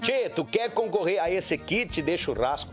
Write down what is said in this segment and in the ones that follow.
Tchê, tu quer concorrer a esse kit de churrasco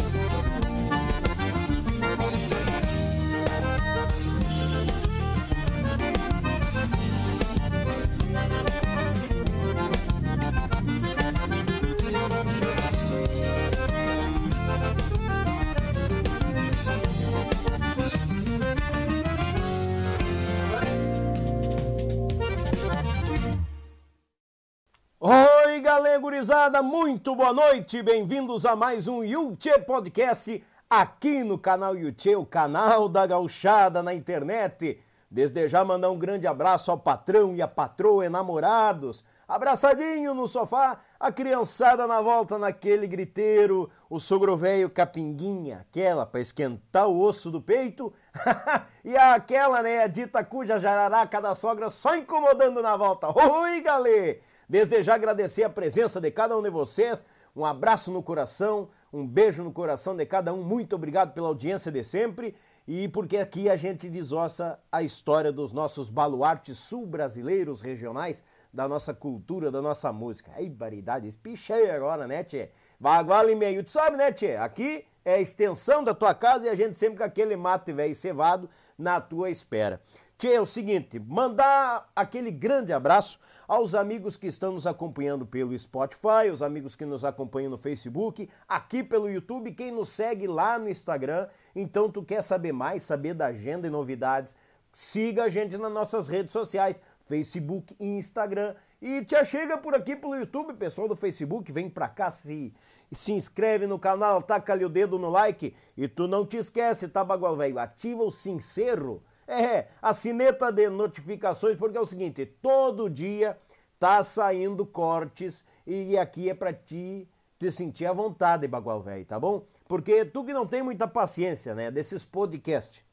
Oi, galera gurizada, muito boa noite, bem-vindos a mais um Yuchê Podcast aqui no canal Yuchê, o canal da gauchada na internet. Desde já mandar um grande abraço ao patrão e à patroa enamorados, abraçadinho no sofá, a criançada na volta naquele griteiro, o sogro velho capinguinha, aquela para esquentar o osso do peito, e aquela, né, a dita cuja jararaca da sogra só incomodando na volta. Oi, galê! Desde já agradecer a presença de cada um de vocês, um abraço no coração, um beijo no coração de cada um, muito obrigado pela audiência de sempre e porque aqui a gente desossa a história dos nossos baluartes sul-brasileiros regionais, da nossa cultura, da nossa música. Ai, baridade, espichei agora, né, tchê? Bagual e meio, tu sabe, né, tchê? Aqui é a extensão da tua casa e a gente sempre com aquele mate velho cevado na tua espera. Tchê, é o seguinte, mandar aquele grande abraço aos amigos que estão nos acompanhando pelo Spotify, os amigos que nos acompanham no Facebook, aqui pelo YouTube, quem nos segue lá no Instagram. Então, tu quer saber mais, saber da agenda e novidades, siga a gente nas nossas redes sociais, Facebook e Instagram. E te chega por aqui pelo YouTube, pessoal do Facebook, vem pra cá, se, se inscreve no canal, taca ali o dedo no like e tu não te esquece, tá, Bagual Velho? Ativa o sincero é, a sineta de notificações, porque é o seguinte, todo dia tá saindo cortes e aqui é para ti te sentir à vontade, Bagual Velho, tá bom? Porque tu que não tem muita paciência, né, desses podcasts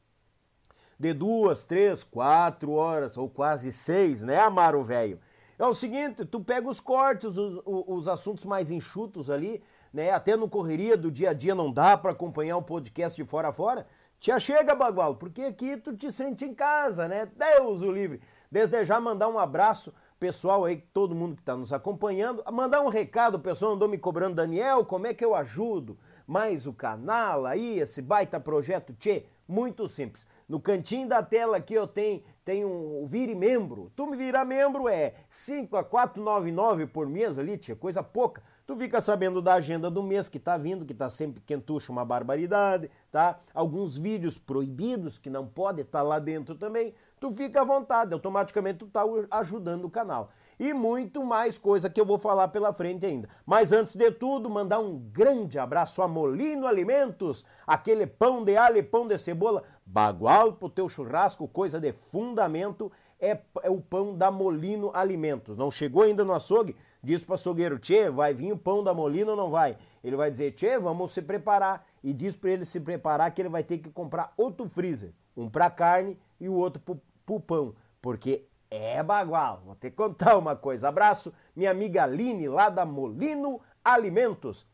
de duas, três, quatro horas ou quase seis, né, Amaro Velho? É o seguinte, tu pega os cortes, os, os assuntos mais enxutos ali, né, até no correria do dia a dia não dá para acompanhar o podcast de fora a fora, Tia chega, Bagual, porque aqui tu te sente em casa, né? Deus o livre. Desde já mandar um abraço pessoal aí, todo mundo que está nos acompanhando. Mandar um recado, o pessoal andou me cobrando, Daniel, como é que eu ajudo? mais o canal aí, esse baita projeto Tchê, muito simples. No cantinho da tela aqui eu tenho, tenho um vire membro. Tu me virar membro é 5 a 499 por mês ali, tia, coisa pouca. Tu fica sabendo da agenda do mês que tá vindo, que tá sempre quentucho, uma barbaridade, tá? Alguns vídeos proibidos que não pode estar tá lá dentro também. Tu fica à vontade, automaticamente tu tá ajudando o canal e muito mais coisa que eu vou falar pela frente ainda. Mas antes de tudo, mandar um grande abraço a Molino Alimentos, aquele pão de alho e pão de cebola, bagual pro teu churrasco, coisa de fundamento, é, é, o pão da Molino Alimentos. Não chegou ainda no açougue? Diz pro açougueiro, tchê, vai vir o pão da Molino ou não vai? Ele vai dizer, tchê, vamos se preparar. E diz para ele se preparar que ele vai ter que comprar outro freezer, um para carne e o outro pro, pro pão, porque é bagual. Vou te contar uma coisa. Abraço, minha amiga Aline, lá da Molino Alimentos.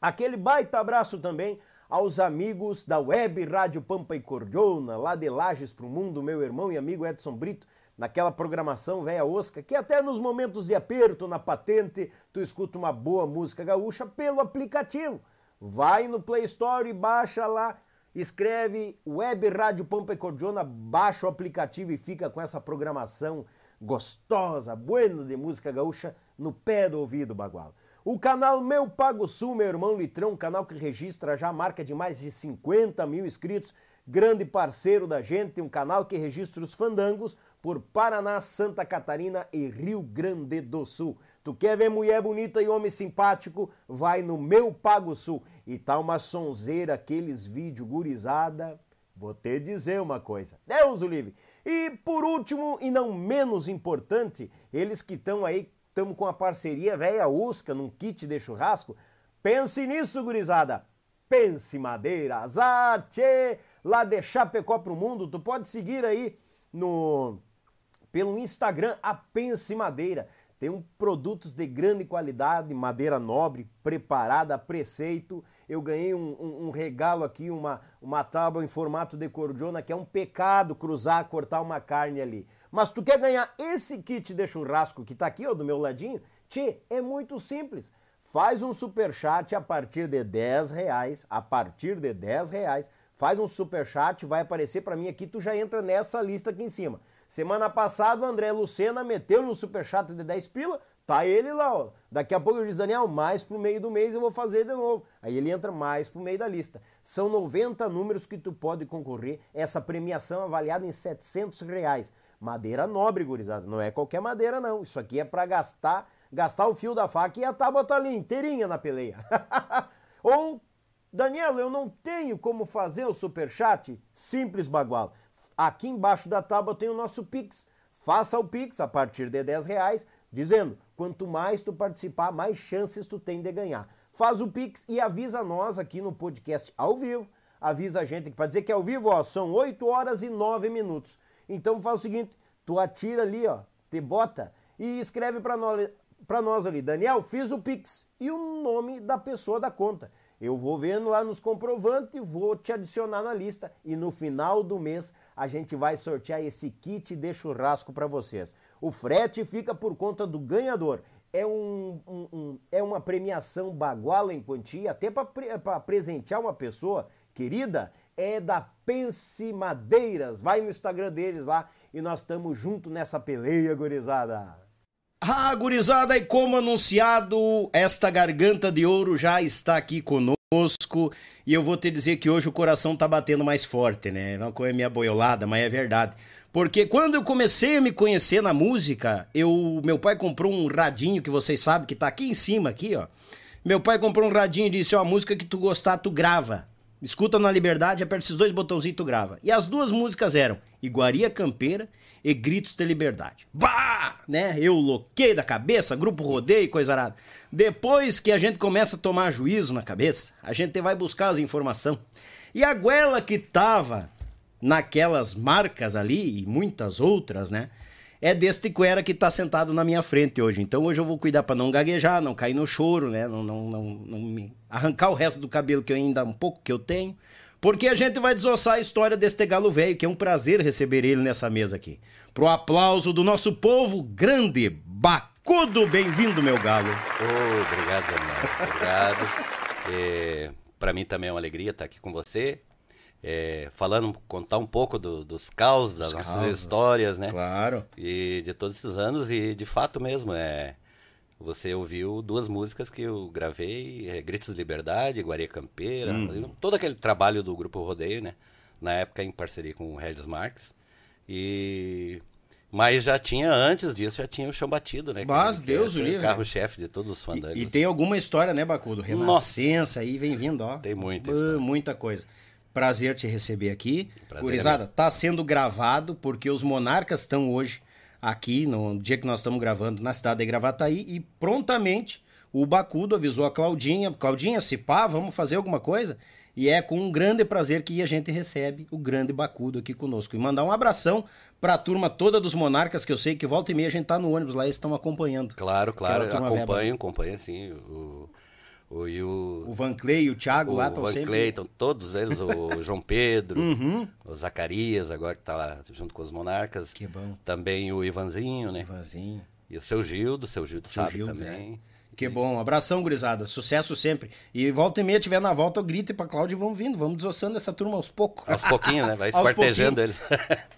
Aquele baita abraço também aos amigos da Web Rádio Pampa e Cordiona, lá de Lages pro Mundo, meu irmão e amigo Edson Brito, naquela programação velha osca, que até nos momentos de aperto na patente, tu escuta uma boa música gaúcha pelo aplicativo. Vai no Play Store e baixa lá escreve Web Rádio Pampa e Cordiona, baixa o aplicativo e fica com essa programação gostosa, buena de música gaúcha no pé do ouvido, bagual. O canal Meu Pago Sul, meu irmão Litrão, canal que registra já a marca de mais de 50 mil inscritos, grande parceiro da gente, um canal que registra os fandangos por Paraná, Santa Catarina e Rio Grande do Sul. Tu quer ver mulher bonita e homem simpático? Vai no Meu Pago Sul. E tá uma sonzeira, aqueles vídeos gurizada. Vou te dizer uma coisa. Deus o livre. E por último, e não menos importante, eles que estão aí, estamos com a parceria velha Usca num kit de churrasco. Pense nisso, gurizada. Pense Madeiras. Ah, tchê, lá de Chapecó pro mundo. Tu pode seguir aí no pelo Instagram a Pense Madeira. Tem um produtos de grande qualidade, madeira nobre, preparada a preceito. Eu ganhei um, um, um, regalo aqui, uma, uma tábua em formato de cordiona, que é um pecado cruzar, cortar uma carne ali. Mas tu quer ganhar esse kit de churrasco que tá aqui, ó, do meu ladinho? Tchê, é muito simples. Faz um super chat a partir de 10 reais, a partir de 10 reais, faz um super chat, vai aparecer para mim aqui, tu já entra nessa lista aqui em cima. Semana passada o André Lucena meteu no superchat de 10 pila, tá ele lá, ó. Daqui a pouco ele diz, Daniel, mais pro meio do mês eu vou fazer de novo. Aí ele entra mais pro meio da lista. São 90 números que tu pode concorrer, essa premiação avaliada em 700 reais. Madeira nobre, gurizada, não é qualquer madeira não. Isso aqui é para gastar, gastar o fio da faca e a tábua tá ali inteirinha na peleia. Ou Daniel, eu não tenho como fazer o superchat? Simples, bagual. Aqui embaixo da tábua tem o nosso Pix. Faça o Pix a partir de 10 reais, dizendo quanto mais tu participar, mais chances tu tem de ganhar. Faz o Pix e avisa nós aqui no podcast ao vivo. Avisa a gente que para dizer que é ao vivo, ó, são 8 horas e 9 minutos. Então faz o seguinte, tu atira ali, ó, te bota e escreve para nós, pra nós ali, Daniel, fiz o Pix e o nome da pessoa da conta. Eu vou vendo lá nos comprovantes, vou te adicionar na lista e no final do mês a gente vai sortear esse kit de churrasco para vocês. O frete fica por conta do ganhador. É, um, um, um é uma premiação baguala em quantia, até para presentear uma pessoa querida, é da Pense Madeiras. Vai no Instagram deles lá e nós estamos junto nessa peleia, gurizada. Ah, gurizada, e como anunciado, esta garganta de ouro já está aqui conosco e eu vou te dizer que hoje o coração tá batendo mais forte, né? Não é minha boiolada, mas é verdade. Porque quando eu comecei a me conhecer na música, eu meu pai comprou um radinho que vocês sabem que tá aqui em cima aqui, ó. Meu pai comprou um radinho e disse: "Ó, a música que tu gostar, tu grava". Escuta na Liberdade, aperta esses dois botãozinhos e tu grava. E as duas músicas eram Iguaria Campeira e Gritos de Liberdade. Bah! Né? Eu loquei da cabeça, grupo rodeio coisa arada. Depois que a gente começa a tomar juízo na cabeça, a gente vai buscar as informações. E a goela que tava naquelas marcas ali e muitas outras, né? É deste cuera que está sentado na minha frente hoje. Então hoje eu vou cuidar para não gaguejar, não cair no choro, né? Não, não, não, não me arrancar o resto do cabelo que eu ainda um pouco que eu tenho. Porque a gente vai desossar a história deste galo velho, que é um prazer receber ele nessa mesa aqui. Pro aplauso do nosso povo grande, Bacudo, bem-vindo, meu galo. Oh, obrigado, Daniel. Obrigado. É, para mim também é uma alegria estar aqui com você. É, falando, contar um pouco do, dos caos, das nossas causos, histórias, né? Claro. E de todos esses anos, e de fato mesmo, é, você ouviu duas músicas que eu gravei, é, Gritos de Liberdade, Guaria Campeira, todo aquele trabalho do Grupo Rodeio, né? Na época em parceria com o Regis Marques. E... Mas já tinha, antes disso, já tinha o Chão Batido, né? Mas Que- Deus que o é livre. carro-chefe de todos os fandangos. E, e tem alguma história, né, Bacudo? Renascença aí, vem vindo, ó. Tem muita história. Muita coisa. Prazer te receber aqui. Prazer Gurizada, tá sendo gravado porque os monarcas estão hoje aqui, no dia que nós estamos gravando, na cidade de Gravataí, e prontamente o Bacudo avisou a Claudinha, Claudinha, se pá, vamos fazer alguma coisa? E é com um grande prazer que a gente recebe o grande Bacudo aqui conosco. E mandar um abração pra turma toda dos monarcas, que eu sei que volta e meia a gente tá no ônibus lá e eles estão acompanhando. Claro, claro, acompanho, acompanho sim. O, o, e o, O Van Clay e o Thiago o lá estão Van sempre... Clayton, todos eles, o João Pedro, Uhum. o Zacarias, agora que tá lá junto com os monarcas. Que bom. Também o Ivanzinho, né? Ivanzinho. E o seu Gildo, o seu Gildo Seu sabe Gildo, também. Que bom. Abração, gurizada. Sucesso sempre. E volta e meia, tiver na volta, eu grito pra Cláudio e vamos vindo. Vamos desossando essa turma aos poucos. Aos pouquinhos, né? Vai esquartejando eles.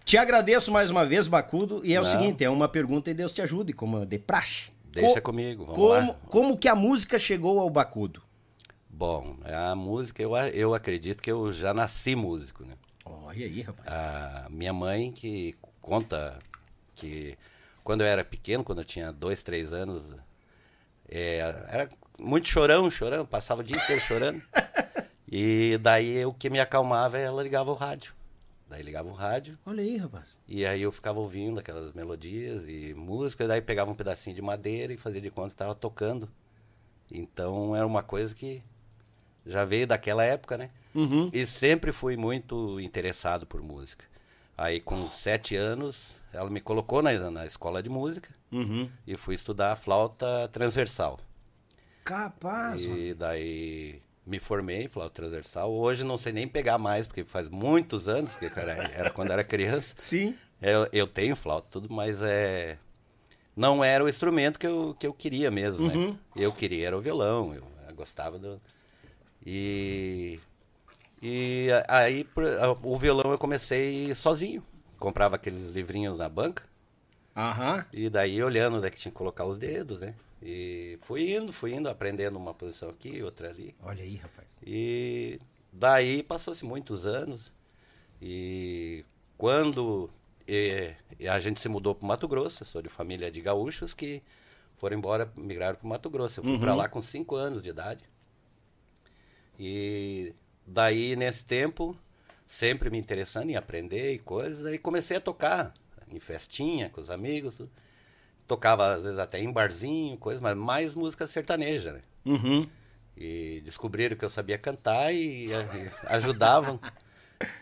Te agradeço mais uma vez, Bacudo. E é o Não. seguinte, é uma pergunta e Deus te ajude, como de praxe. Deixa Co- comigo, vamos como, lá. como que a música chegou ao Bacudo? Bom, a música, eu, eu acredito que eu já nasci músico, né? Olha aí, rapaz. A minha mãe que conta que quando eu era pequeno, quando eu tinha dois, três anos, é, era muito chorão, chorão, passava o dia inteiro chorando. e daí o que me acalmava, ela ligava o rádio. Daí ligava o rádio Olha aí, rapaz. e aí eu ficava ouvindo aquelas melodias e música, daí pegava um pedacinho de madeira e fazia de conta que estava tocando. Então era uma coisa que já veio daquela época, né? Uhum. E sempre fui muito interessado por música. Aí com sete anos, ela me colocou na, na escola de música Uhum. e fui estudar flauta transversal. Capaz. E daí me formei em flauta transversal. Hoje não sei nem pegar mais, porque faz muitos anos, que cara, era quando era criança. Sim. Eu, eu tenho flauta tudo, mas é. Não era o instrumento que eu, que eu queria mesmo, Uhum. né? Eu queria era o violão, eu, eu gostava do. E. E aí o violão eu comecei sozinho. Comprava aqueles livrinhos na banca. Aham. E daí olhando onde é que tinha que colocar os dedos, né? E fui indo, fui indo, aprendendo uma posição aqui, outra ali. Olha aí, rapaz. E daí passou-se muitos anos. E quando eh, a gente se mudou para Mato Grosso, sou de família de gaúchos que foram embora, migraram para Mato Grosso. Eu fui para lá com 5 anos de idade. E daí, nesse tempo, sempre me interessando em aprender e coisas, aí comecei a tocar em festinha com os amigos. Tocava, às vezes, até em barzinho, coisa, mas mais música sertaneja, né? Uhum. E descobriram que eu sabia cantar e, eh, ajudavam.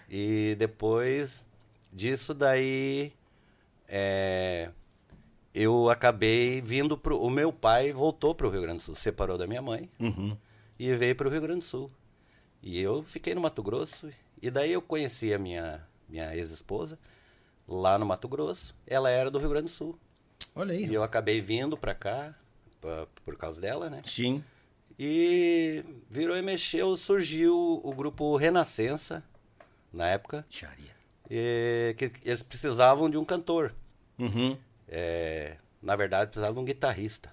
E depois disso daí eh, eu acabei vindo pro. O meu pai voltou para o Rio Grande do Sul, separou da minha mãe Uhum. e veio para o Rio Grande do Sul. E eu fiquei no Mato Grosso e daí eu conheci a minha, minha ex-esposa lá no Mato Grosso. Ela era do Rio Grande do Sul. Olha aí. E eu acabei vindo para cá pa- por causa dela, né? Sim. E virou e mexeu, surgiu o grupo Renascença, na época, Xaria. e que eles precisavam de um cantor. Uhum. É, na verdade, precisavam de um guitarrista.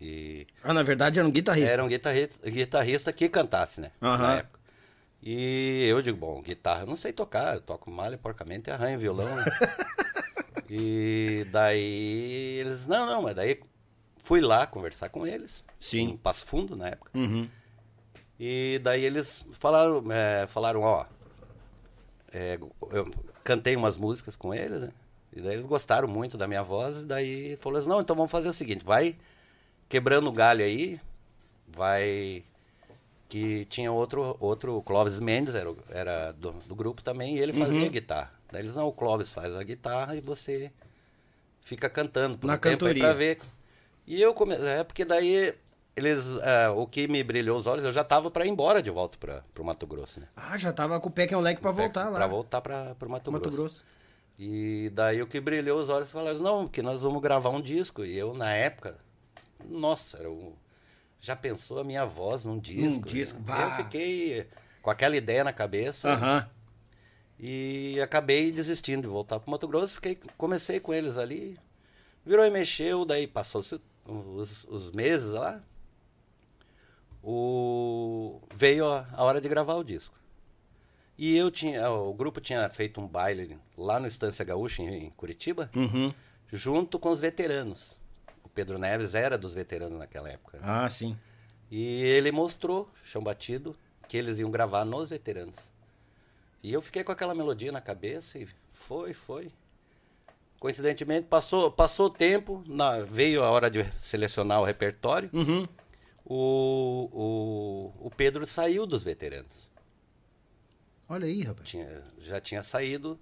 E Ah, na verdade era um guitarrista. era um guitarrista, guitarrista que cantasse, né? Aham. Na época. E eu digo, bom, guitarra eu não sei tocar, eu toco malha porcamente e arranho violão. e daí eles, não, não, mas daí fui lá conversar com eles. Sim. Em Passo Fundo, na época. Uhum. E daí eles falaram, é, falaram, ó, é, eu cantei umas músicas com eles, né? E daí eles gostaram muito da minha voz, e daí falou assim, não, então vamos fazer o seguinte, vai quebrando o galho aí, vai que tinha outro, outro Clóvis Mendes, era, era do, do grupo também, e ele Uhum. fazia guitarra. Daí eles, não, o Clóvis faz a guitarra e você fica cantando por Na um tempo cantoria. pra ver. E eu comecei, é porque daí eles, é, o que me brilhou os olhos, eu já tava para ir embora de volta para o Mato Grosso, né? Ah, já tava com o pé que é um leque pra voltar lá. Pra voltar para o Mato, Mato Grosso. Grosso. E daí o que brilhou os olhos falaram, não, que nós vamos gravar um disco. E eu, na época, nossa, era o- já pensou a minha voz num disco? Num disco, Eu bah. fiquei com aquela ideia na cabeça Aham. E acabei desistindo de voltar pro Mato Grosso. Fiquei, comecei com eles ali, virou e mexeu, daí passou os, os meses lá. O, veio a, a hora de gravar o disco. E eu tinha, o grupo tinha feito um baile lá no Estância Gaúcha, em, em Curitiba, Uhum. junto com os veteranos. O Pedro Neves era dos veteranos naquela época. Ah, sim. E ele mostrou, chão batido, que eles iam gravar nos veteranos. E eu fiquei com aquela melodia na cabeça e foi, foi. Coincidentemente, passou, passou o tempo, na- veio a hora de selecionar o repertório. Uhum. O, o, o Pedro saiu dos veteranos. Olha aí, rapaz. Tinha, já tinha saído.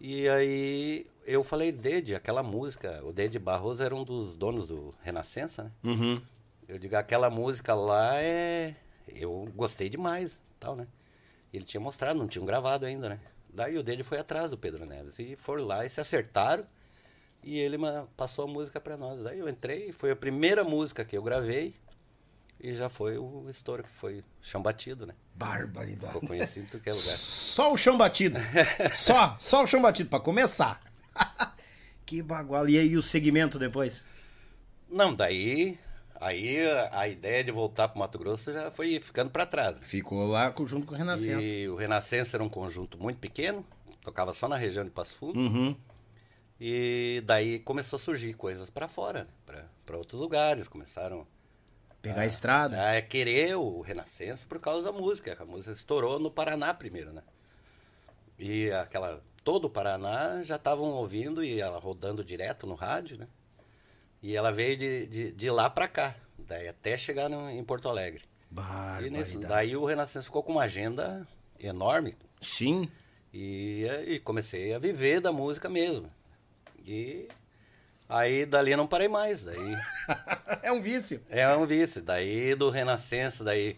E aí eu falei, Dede, aquela música. O Dede Barroso era um dos donos do Renascença, né? Uhum. Eu digo, aquela música lá é. Eu gostei demais, tal, né? Ele tinha mostrado, não tinham gravado ainda, né? Daí o dele foi atrás do Pedro Neves. E foram lá e se acertaram. E ele passou a música pra nós. Daí eu entrei, foi a primeira música que eu gravei. E já foi o estouro, que foi chão batido, né? Barbaridade. Ficou conhecido em tudo que é lugar. Só o chão batido. só, só o chão batido pra começar. que bagual. E aí o segmento depois? Não, daí. Aí a, a ideia de voltar pro Mato Grosso já foi ficando pra trás. Ficou lá junto com o Renascença. E o Renascença era um conjunto muito pequeno, tocava só na região de Passo Fundo. Uhum. E daí começou a surgir coisas pra fora, né? para outros lugares. Começaram Pegar a estrada. a querer o Renascença por causa da música. A música estourou no Paraná primeiro, né? E aquela. Todo o Paraná já estavam ouvindo e ela rodando direto no rádio, né? E ela veio de, de, de lá pra cá, daí até chegar no- em Porto Alegre. E nesse- daí o Renascença ficou com uma agenda enorme, Sim. E, e comecei a viver da música mesmo. E aí dali não parei mais. Daí é um vício. é um vício. Daí do Renascença, daí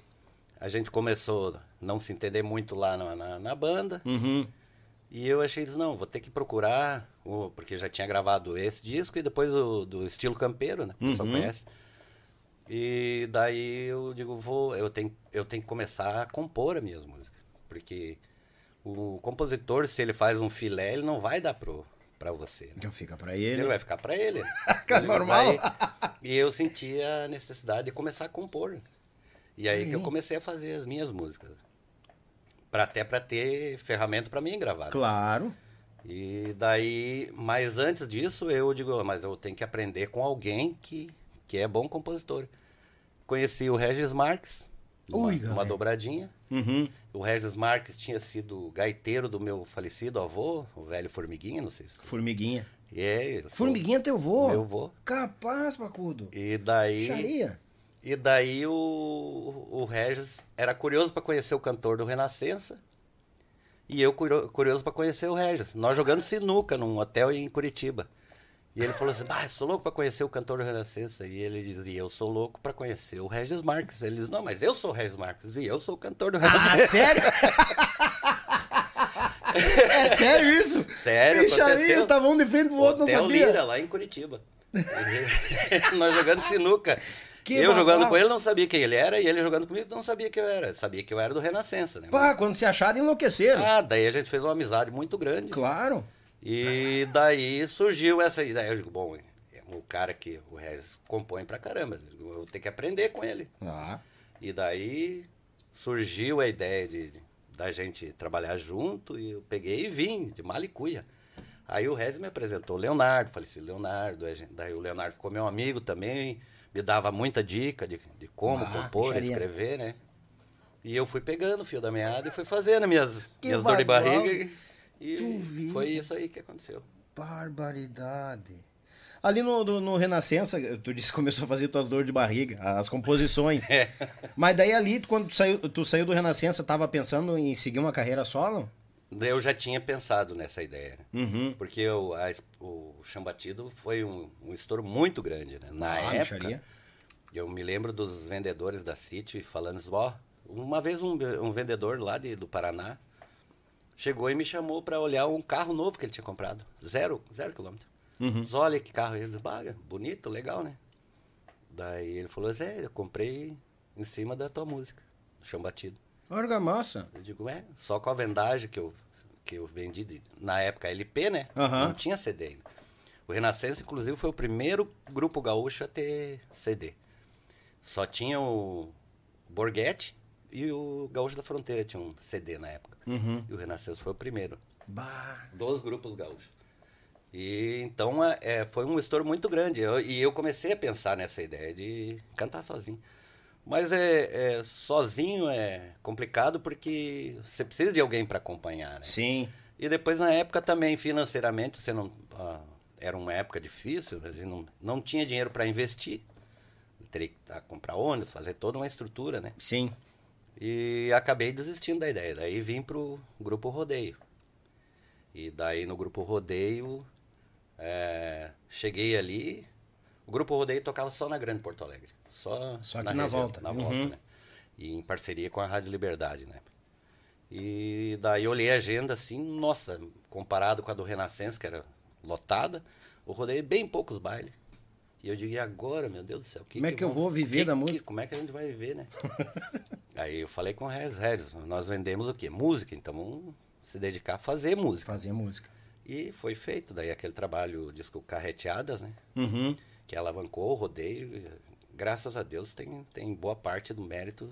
a gente começou a não se entender muito lá na, na, na banda. Uhum. E eu achei, disse, não, vou ter que procurar, o, porque já tinha gravado esse disco e depois o do estilo campeiro, né? O pessoal Uhum. conhece. E daí eu digo, vou, eu tenho, eu tenho que começar a compor as minhas músicas. Porque o compositor, se ele faz um filé, ele não vai dar pro, pra você. né? Então fica pra Ele ele. vai ficar pra ele. Ele normal. vai- E eu senti a necessidade de começar a compor. E aí que eu comecei a fazer as minhas músicas. Pra, até pra ter ferramenta pra mim gravar. Claro. E daí, mas antes disso, eu digo, mas eu tenho que aprender com alguém que, que é bom compositor. Conheci o Regis Marques, numa, Ui, numa galera. dobradinha. Uhum. O Regis Marques tinha sido gaiteiro do meu falecido avô, o velho Formiguinha, não sei se. Formiguinha. É, Formiguinha é teu vô? Meu vô. Capaz, Pacudo. E daí. Xaria. E daí o, o Regis era curioso para conhecer o cantor do Renascença. E eu curio- curioso para conhecer o Regis. Nós jogando sinuca num hotel em Curitiba. E ele falou assim: "Bah, sou louco para conhecer o cantor do Renascença". E ele dizia: "Eu sou louco para conhecer o Regis Marques". Ele diz: "Não, mas eu sou o Regis Marques e eu sou o cantor do Ah, Renascença". sério? é sério isso? Sério, aconteceu. tava um de frente pro outro, não sabia. Lira, lá em Curitiba. Nós jogando sinuca. Que eu babado. jogando com ele não sabia quem ele era, e ele jogando comigo não sabia quem eu era. Sabia que eu era do Renascença, né? Pá, quando se acharam, enlouqueceram. Ah, daí a gente fez uma amizade muito grande. Claro. E daí surgiu essa ideia. Eu digo, bom, é o cara que o Regis compõe pra caramba. Eu vou ter que aprender com ele. Ah, E daí surgiu a ideia de, de- da gente trabalhar junto e eu peguei e vim de Malicuia. Aí o Regis me apresentou o Leonardo, falecido Leonardo, gente- daí o Leonardo ficou meu amigo também, me dava muita dica de, de como Ah, compor, bicharia. escrever, né? E eu fui pegando o fio da meada e fui fazendo minhas, Que minhas dores de barriga. E foi isso aí que aconteceu. barbaridade. Ali no, no, no Renascença, tu disse que começou a fazer tuas dores de barriga, as composições. É. Mas daí ali, quando tu saiu, tu saiu do Renascença, tava pensando em seguir uma carreira solo? Eu já tinha pensado nessa ideia, né? Uhum. Porque o, a, o Chão Batido foi um, um estouro muito grande, né? Na Ah, época, eu me lembro dos vendedores da City falando assim, ó, uma vez um, um vendedor lá de, do Paraná chegou e me chamou para olhar um carro novo que ele tinha comprado, zero, zero quilômetro. Uhum. Diz, olha que carro, ele disse, "Bah, bonito, legal, né? Daí ele falou assim, é, eu comprei em cima da tua música, Chão Batido. Argamassa. Eu digo, é, só com a vendagem que eu, que eu vendi, de- na época LP, né? Aham. Não tinha CD ainda. O Renascença, inclusive, foi o primeiro grupo gaúcho a ter CD. Só tinha o Borghetti e o Gaúcho da Fronteira tinha um CD na época. Uhum. E o Renascença foi o primeiro Bah. dos grupos gaúchos. E então é, é, foi um estouro muito grande. Eu- e eu comecei a pensar nessa ideia de cantar sozinho. Mas é, é, sozinho é complicado porque você precisa de alguém para acompanhar, né? Sim. E depois na época também financeiramente você não ah, era uma época difícil, a gente não, não tinha dinheiro para investir. Teria que ah, comprar ônibus, fazer toda uma estrutura, né? Sim. E acabei desistindo da ideia. Daí vim pro grupo Rodeio. E daí no grupo Rodeio, é, cheguei ali. O grupo Rodeio tocava só na Grande Porto Alegre. Só, Só aqui na volta. Na Uhum. volta, né? E em parceria com a Rádio Liberdade, né? E daí eu olhei a agenda assim, nossa, comparado com a do Renascença, que era lotada, o Rodeio bem poucos bailes. E eu digo, e agora, meu Deus do céu? Como é que eu vou viver da música? Como é que a gente vai viver, né? Aí eu falei com o Regis, Regis, nós vendemos o quê? Música, então vamos se dedicar a fazer música. Fazer música. E foi feito, daí aquele trabalho, disco Carreteadas, né? Uhum. Que alavancou o rodeio. Graças a Deus tem, tem boa parte do mérito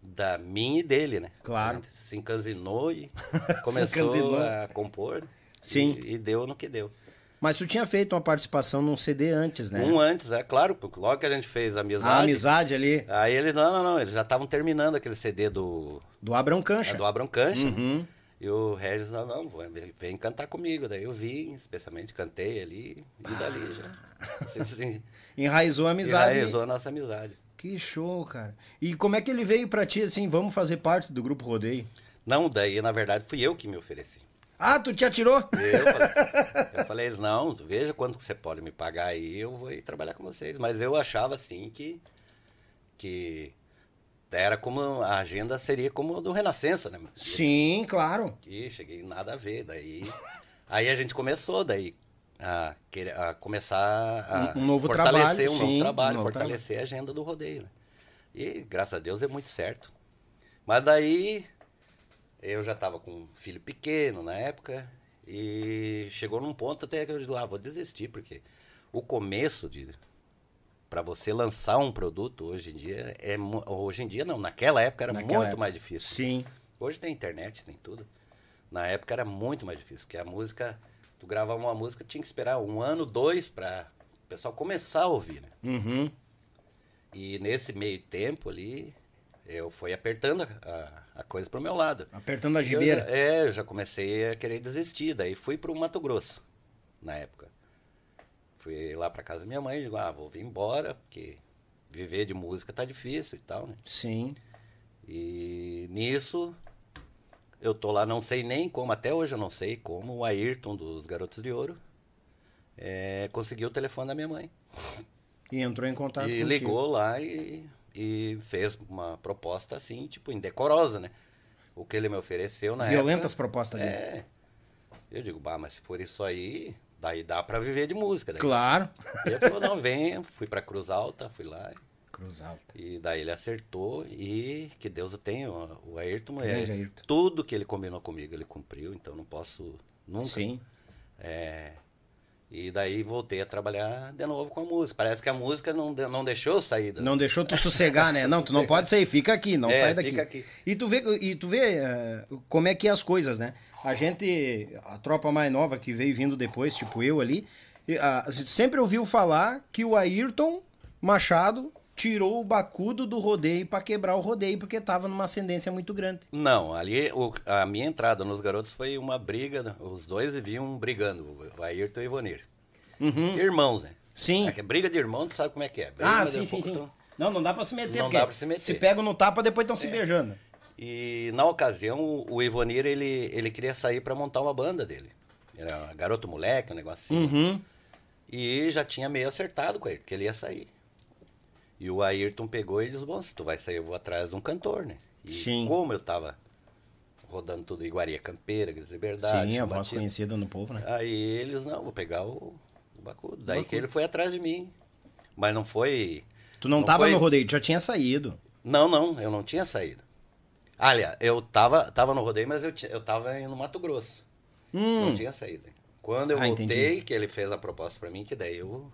da minha e dele, né? Claro. Gente se encanzinou e começou encanzinou. a compor. né? Sim. E, e deu no que deu. Mas tu tinha feito uma participação num CD antes, né? Um antes, é claro, porque logo que a gente fez a amizade. A amizade ali Aí eles, não, não, não, eles já estavam terminando aquele CD do, do Abrão Cancha. É do Abram Cancha. Uhum. E o Regis, não, não, vou- vem cantar comigo. Daí eu vim, especialmente cantei ali, e dali já. Assim, assim, Enraizou a amizade. enraizou a nossa amizade. Que show, cara. E como é que ele veio pra ti, assim, vamos fazer parte do Grupo Rodeio? Não, daí na verdade fui eu que me ofereci. Ah, tu te atirou? Eu falei, eu falei não, veja quanto você pode me pagar aí, eu vou ir trabalhar com vocês. Mas eu achava assim que, que era como, a agenda seria como a do Renascença, né? Sim, claro. E cheguei nada a ver, daí... Aí a gente começou, daí, a, querer, a começar a Um- um novo fortalecer trabalho, um sim, novo trabalho, um novo fortalecer a agenda do rodeio, né? E, graças a Deus, é muito certo. Mas daí, eu já estava com um filho pequeno na época, e chegou num ponto até que eu digo, ah, vou desistir, porque o começo de... Para você lançar um produto hoje em dia, é hoje em dia não, naquela época era Naquela muito época. mais difícil. Sim. Hoje tem internet, tem tudo. Na época era muito mais difícil, porque a música, tu gravava uma música, tinha que esperar um ano, dois, para o pessoal começar a ouvir, né? Uhum. E nesse meio tempo ali, eu fui apertando a, a, coisa pro meu lado. Apertando a eu gibeira. já- é, eu já comecei a querer desistir, daí fui pro Mato Grosso, na época. Fui lá pra casa da minha mãe, digo, ah, vou vir embora, porque viver de música tá difícil e tal, né? Sim. E nisso, eu tô lá, não sei nem como, até hoje eu não sei como o Ayrton dos Garotos de Ouro é, conseguiu o telefone da minha mãe. E entrou em contato e contigo. ligou lá e, e fez uma proposta assim, tipo, indecorosa, né? O que ele me ofereceu na Violentas época. propostas dele. É. Eu digo, bah, mas se for isso aí, daí dá pra viver de música. Daí. Claro. E ele falou, não, vem, fui pra Cruz Alta, fui lá. Cruz Alta. E daí ele acertou e que Deus o tenha, o o Ayrton, é, Ayrton. tudo que ele combinou comigo ele cumpriu, então não posso nunca. Sim. É, e daí voltei a trabalhar de novo com a música. Parece que a música não, não deixou sair. Não deixou tu sossegar, né? Não, tu não pode sair, fica aqui, não É, sai daqui. fica aqui. E tu vê, e tu vê eh, como é que é as coisas, né? A gente, a tropa mais nova que veio vindo depois, tipo eu ali, gente sempre ouviu falar que o Ayrton Machado tirou o bacudo do rodeio pra quebrar o rodeio porque tava numa ascendência muito grande. Não, ali o- a minha entrada nos garotos foi uma briga, os dois viviam brigando, o Ayrton e o Ivonir. Irmãos, né? Uhum. Sim. É que briga de irmão, tu sabe como é que é. Briga, Ah, sim, sim, sim. tu- Não, não dá pra se meter, Não porque dá pra se meter. É. pegam no tapa, depois estão se beijando. E na ocasião, o Ivonir, ele, ele queria sair pra montar uma banda dele. Era garoto moleque, um assim. Uhum. E já tinha meio acertado com ele, que ele ia sair. E o Ayrton pegou e disse, bom, se tu vai sair, eu vou atrás de um cantor, né? E Sim. como eu tava rodando tudo, Iguaria Campeira, Liberdade... Sim, a voz Chubatiba, conhecida no povo, né? Aí eles, não, vou pegar o, o Bacudo. Daí que ele foi atrás de mim. Mas não foi... Tu não, Não tava foi- no rodeio, tu já tinha saído. Não, não, eu não tinha saído. Aliás, eu tava, tava no rodeio, mas eu, eu tava no Mato Grosso. Não tinha saído. Quando eu Hum. Ah, voltei, entendi. que ele fez a proposta pra mim, que daí eu.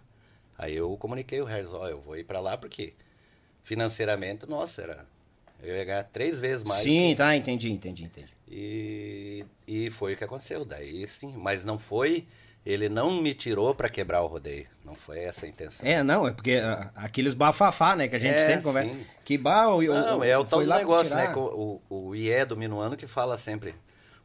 Aí eu comuniquei o Harris, ó, eu vou ir pra lá porque financeiramente, nossa, era. Eu ia ganhar três vezes mais. Sim, tá, entendi, entendi, entendi. E, e foi o que aconteceu. Daí sim, mas não foi. Ele não me tirou pra quebrar o rodeio. Não foi essa a intenção. É, não, é porque ah, aqueles bafafá, né, que a gente É, sempre conversa. sim. Que bah, o, Não, o, é o tal negócio, né? que O, o, o IE do Minuano que fala sempre.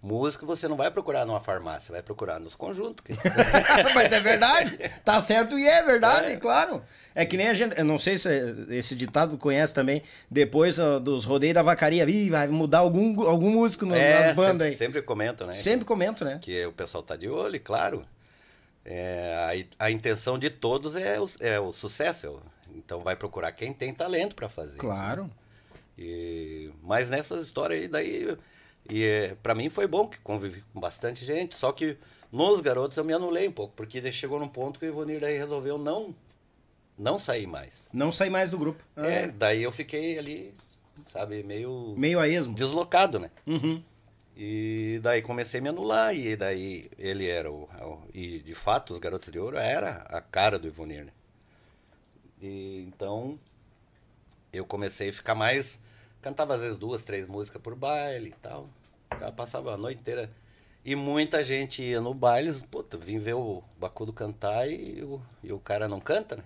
Músico você não vai procurar numa farmácia, vai procurar nos conjuntos. que- Mas é verdade, tá certo e é verdade, É. claro. É que nem a gente, eu não sei se esse ditado conhece também, depois dos rodeios da vacaria, Ih, vai mudar algum, algum músico no- É, nas bandas sempre, aí. sempre comento, né? Sempre comento, né? Que o pessoal tá de olho, claro. É, a, a intenção de todos é o, é o sucesso. Então vai procurar quem tem talento pra fazer. isso, Claro. né? E, mas nessas histórias aí, daí. E é, pra mim foi bom que convivi com bastante gente. Só que nos garotos eu me anulei um pouco, porque chegou num ponto que o Ivonir daí resolveu não, não sair mais. Não sair mais do grupo. Ah, É, daí eu fiquei ali, sabe, meio Meio a esmo. deslocado, né? Uhum. E daí comecei a me anular, e daí ele era o. o- E de fato, os Garotos de Ouro era a cara do Ivonir, né? E então eu comecei a ficar mais. Cantava às vezes duas, três músicas por baile e tal. Ficava- Passava a noite inteira. E muita gente ia no baile, puta, vim ver o Bacudo cantar e o, e o cara não canta, né?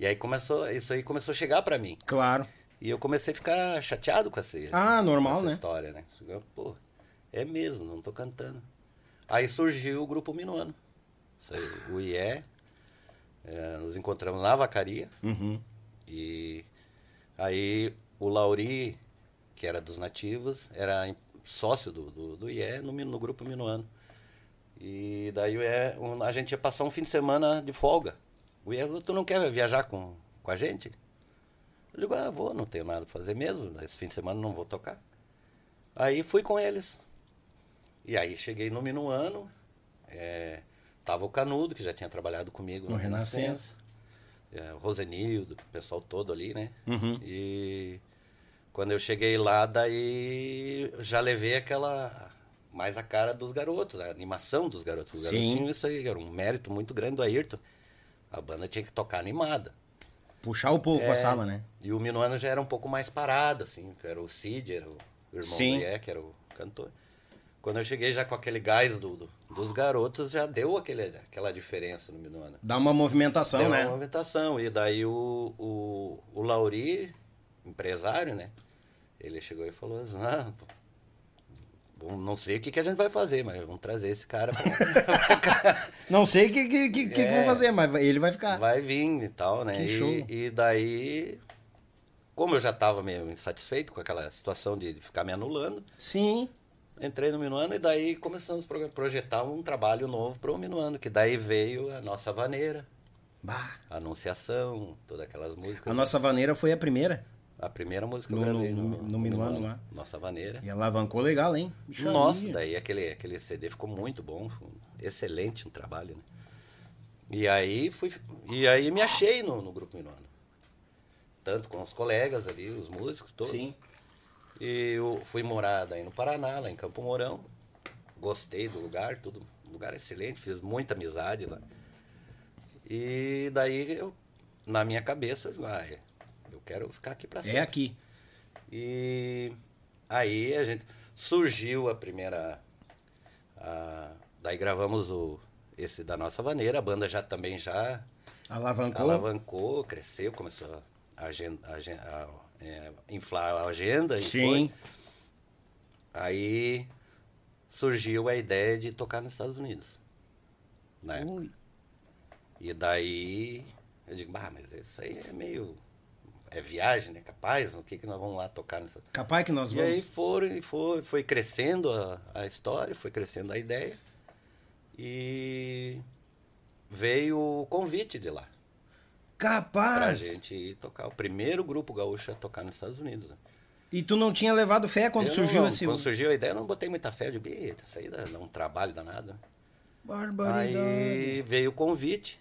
E aí começou, isso aí começou a chegar pra mim. Claro. E eu comecei a ficar chateado com essa, Ah, normal, com essa né? história, né? Pô, é mesmo, não tô cantando. Aí surgiu o grupo Minuano. Isso aí, o IE. é, nos encontramos na vacaria. Uhum. E aí o Lauri, que era dos nativos, era sócio do, do, do IE no, no grupo Minuano. E daí o IE, um- a gente ia passar um fim de semana de folga. O IE, falou, tu não quer viajar com, com a gente? Eu digo, ah, vou, não tenho nada pra fazer mesmo, esse fim de semana não vou tocar. Aí fui com eles. E aí cheguei no Minuano, é, tava o Canudo, que já tinha trabalhado comigo No Renascença. é, o Rosenildo, o pessoal todo ali, né? Uhum. E quando eu cheguei lá, daí já levei aquela. Mais a cara dos garotos, a animação dos garotos. Os garotos Sim. tinham isso aí, era um mérito muito grande do Ayrton. A banda tinha que tocar animada. Puxar o povo pra É, sala, né? E o Minuano já era um pouco mais parado, assim. Era o Cid, era o irmão Sim. do que era o cantor. Quando eu cheguei já com aquele gás do, do- dos garotos, já deu aquele, aquela diferença no Minuano. Dá uma movimentação, Deu né? uma movimentação. E daí o, o, o Lauri, empresário, né? Ele chegou e falou assim, ah, não sei o que, que a gente vai fazer, mas vamos trazer esse cara pra... Não sei o que, que, que, que É. vão fazer, mas ele vai ficar. vai vir e tal, né? Que e, show. e daí, como eu já estava meio insatisfeito com aquela situação de ficar me anulando, Sim. entrei no Minuano e daí começamos a pro- projetar um trabalho novo para o Minuano, que daí veio a nossa vaneira, Bah. anunciação, todas aquelas músicas. A nossa vaneira foi a primeira. A primeira música que No- eu gravei no- no, no Minuano lá. Nossa Vaneira. E alavancou legal, hein? Bicho Nossa, aí. daí aquele, aquele CD ficou muito bom, foi excelente um trabalho, né? E aí fui, e aí me achei no, no grupo Minuano. Tanto com os colegas ali, os músicos, todos. Sim. E eu fui morar daí no Paraná, lá em Campo Mourão. Gostei do lugar, tudo, lugar excelente, fiz muita amizade lá. E daí eu, na minha cabeça, ah, é, eu quero ficar aqui pra sempre. É aqui. E aí a gente surgiu a primeira. a- daí gravamos o, esse da nossa vaneira, a banda já também já Alavancou. alavancou, cresceu, começou a, agen- agen- a, é, inflar a agenda. Sim. Aí surgiu a ideia de tocar nos Estados Unidos. Né? Ui. E daí eu digo, bah, mas isso aí é meio. É viagem, né? Capaz, o que, que nós vamos lá tocar nessa. Capaz que nós E vamos. aí foram, e foi, foi crescendo a, a história, foi crescendo a ideia. E veio o convite de lá. Pra Capaz. gente ir tocar. O primeiro grupo gaúcho a tocar nos Estados Unidos. né? E tu não tinha levado fé quando Eu surgiu não, esse. Quando surgiu a ideia, eu não botei muita fé. Eu digo, "Eita, isso aí dá dá um trabalho danado. Barbaridade. Aí veio o convite.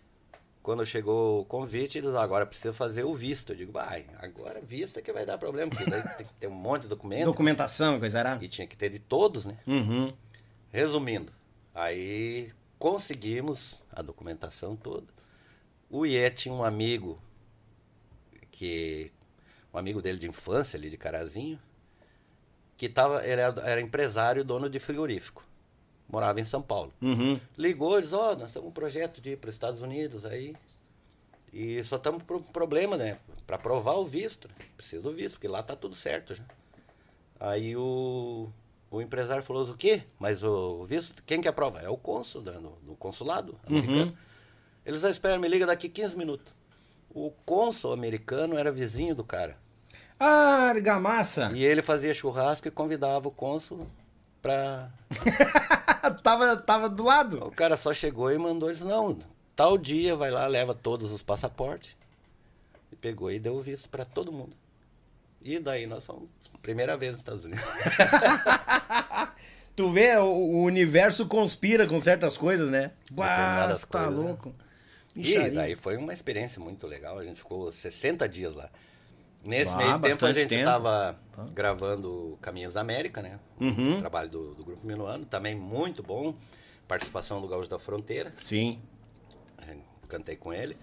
Quando chegou o convite, eles agora precisa fazer o visto. Eu digo, vai, agora visto é que vai dar problema, porque daí tem que ter um monte de documento. Documentação, coisa era. E tinha que ter de todos, né? Uhum. Resumindo, aí conseguimos a documentação toda. O Iê tinha um amigo que um amigo dele de infância ali de Carazinho, que tava, ele era, era empresário, dono de frigorífico. Morava em São Paulo. Uhum. Ligou, eles, ó, nós temos um projeto de ir para os Estados Unidos aí. E só estamos com um problema, né? Para provar o visto. Né? Precisa do visto, porque lá tá tudo certo já. Aí o, o empresário falou, o quê? Mas o visto, quem que aprova? É o cônsul do, do consulado americano. Uhum. Eles já esperam, me liga daqui 15 minutos. O cônsul americano era vizinho do cara. Ah, argamassa! E ele fazia churrasco e convidava o cônsul pra. tava, tava do lado. O cara só chegou e mandou eles, não, tal dia vai lá, leva todos os passaportes. E pegou e deu o visto pra todo mundo. E daí nós fomos, primeira vez nos Estados Unidos. Tu vê, o, o universo conspira com certas coisas, né? Determinadas tá né? louco. E Mixaria. daí foi uma experiência muito legal. A gente ficou 60 dias lá. Nesse meio tempo a gente estava gravando Caminhos da América, né? Uhum. O trabalho do, do Grupo Minuano, também muito bom. Participação do Gaúcho da Fronteira, Sim. eh, cantei com ele.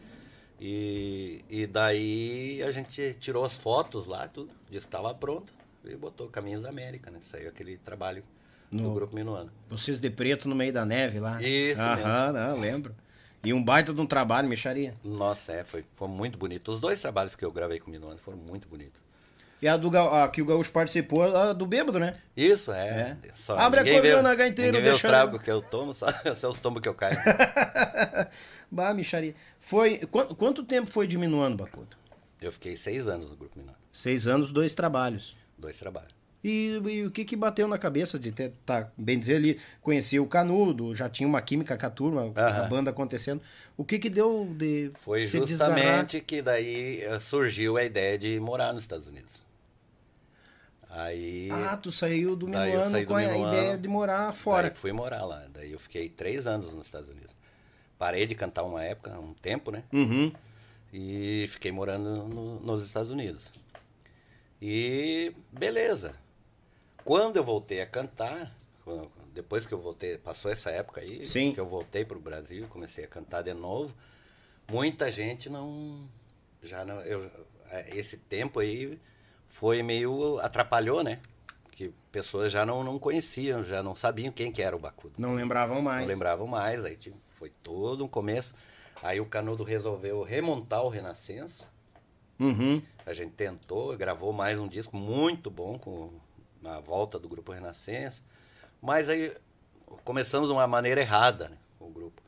E, e daí a gente tirou as fotos lá, tudo, disse que estava pronto. E botou Caminhos da América, né? Saiu aquele trabalho do No- Grupo Minuano. Vocês de preto no meio da neve lá. Isso Aham, não, lembro. E um baita de um trabalho, mexaria. Nossa, é, foi, foi muito bonito. Os dois trabalhos que eu gravei com o Minuano foram muito bonitos. E a, do, a que o Gaúcho participou, a do bêbado, né? Isso, é. É. Só, Abre a gaiteiro, ninguém vê deixa- os tragos que eu tomo, só, só os tombos que eu caio. bah, mexaria. Foi, quanto, quanto tempo foi diminuindo, Bacudo? Eu fiquei seis anos no Grupo Minuano. Seis anos, dois trabalhos. Dois trabalhos. E, e o que que bateu na cabeça de ter, tá, bem dizer ali, conhecia o Canudo, já tinha uma química com a turma, a banda acontecendo. O que que deu de Foi se desgarrar? justamente que daí eh, surgiu a ideia de morar nos Estados Unidos. Aí. Ah, tu saiu do do com a Minuano, ideia de morar fora. Daí fui morar lá. Daí eu fiquei três anos nos Estados Unidos. Parei de cantar uma época, um tempo, né? Uhum. E fiquei morando no- nos Estados Unidos. E beleza. Quando eu voltei a cantar, quando- depois que eu voltei, passou essa época aí, Sim. que eu voltei para o Brasil, comecei a cantar de novo, muita gente não. Já não. Eu, é, esse tempo aí foi meio. atrapalhou, né? Que pessoas já não, não conheciam, já não sabiam quem que era o Bacudo Não lembravam mais. não lembravam mais, aí tipo, foi todo um começo. Aí o Canudo resolveu remontar o Renascença. Uhum. A gente tentou, gravou mais um disco muito bom com a volta do grupo Renascença. Mas aí começamos de uma maneira errada, né, o grupo.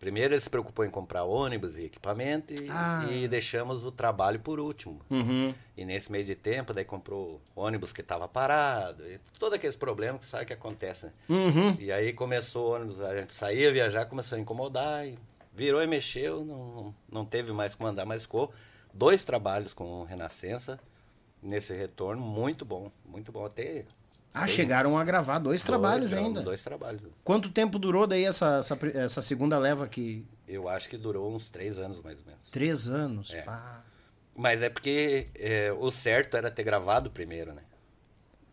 Primeiro ele se preocupou em comprar ônibus e equipamento e, Ah. e deixamos o trabalho por último. Uhum. E nesse meio de tempo, daí comprou ônibus que estava parado, e todos aqueles problemas que sabe que acontecem. né? Uhum. E aí começou o ônibus, a gente saía viajar, começou a incomodar, e virou e mexeu, não, não, teve mais como andar, mas ficou dois trabalhos com Renascença nesse retorno, muito bom, muito bom. Até Ah, chegaram a gravar dois trabalhos gravamos ainda. Dois trabalhos. Quanto tempo durou daí essa, essa, essa segunda leva aqui? Eu acho que durou uns três anos mais ou menos. Três anos. É. pá. Mas é porque é, o certo era ter gravado primeiro, né?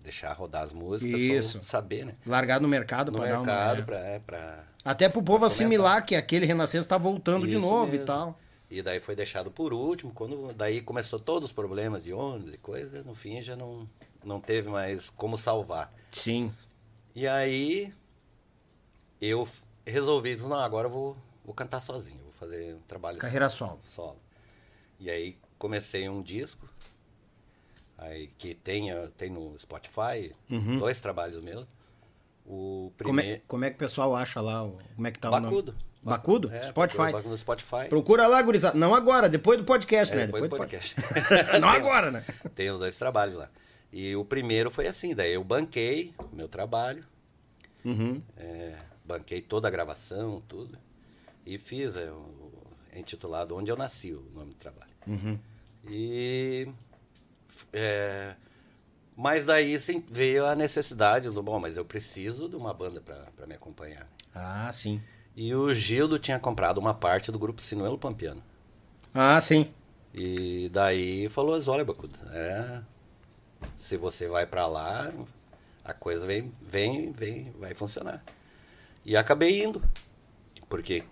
Deixar rodar as músicas, Isso. só saber, né? Largar no mercado pra dar uma. mercado, é. pra, é, pra Até pro povo pra assimilar que aquele Renascença tá voltando de Isso novo e mesmo. tal. E daí foi deixado por último, quando daí começou todos os problemas de ônibus e coisa, no fim já não, não teve mais como salvar. Sim. E aí eu resolvi, não, agora eu vou, vou cantar sozinho, vou fazer um trabalho Carreira solo. solo. E aí comecei um disco, aí que tem, eh, tem no Spotify, dois trabalhos meus. O Uhum. Como é, primeiro... como é que o pessoal acha lá? Como é que tá o nome? Bacudo. É, Spotify. procura No Spotify. Procura lá, gurizada. Não agora, depois do podcast, É, né? depois do pod- podcast. Não agora, né? Tem os dois trabalhos lá. E o primeiro foi assim, daí eu banquei o meu trabalho, Uhum. é, banquei toda a gravação, tudo, e fiz é, o, é intitulado Onde Eu Nasci, o nome do trabalho. Uhum. E é, mas daí sim, veio a necessidade do bom, mas eu preciso de uma banda para me acompanhar. Ah, sim. E o Gildo tinha comprado uma parte do grupo Sinuelo Pampiano. Ah, sim. E daí falou, olha, Bacudo, é, se você vai para lá, a coisa vem, vem, vem, vai funcionar. E acabei indo, porque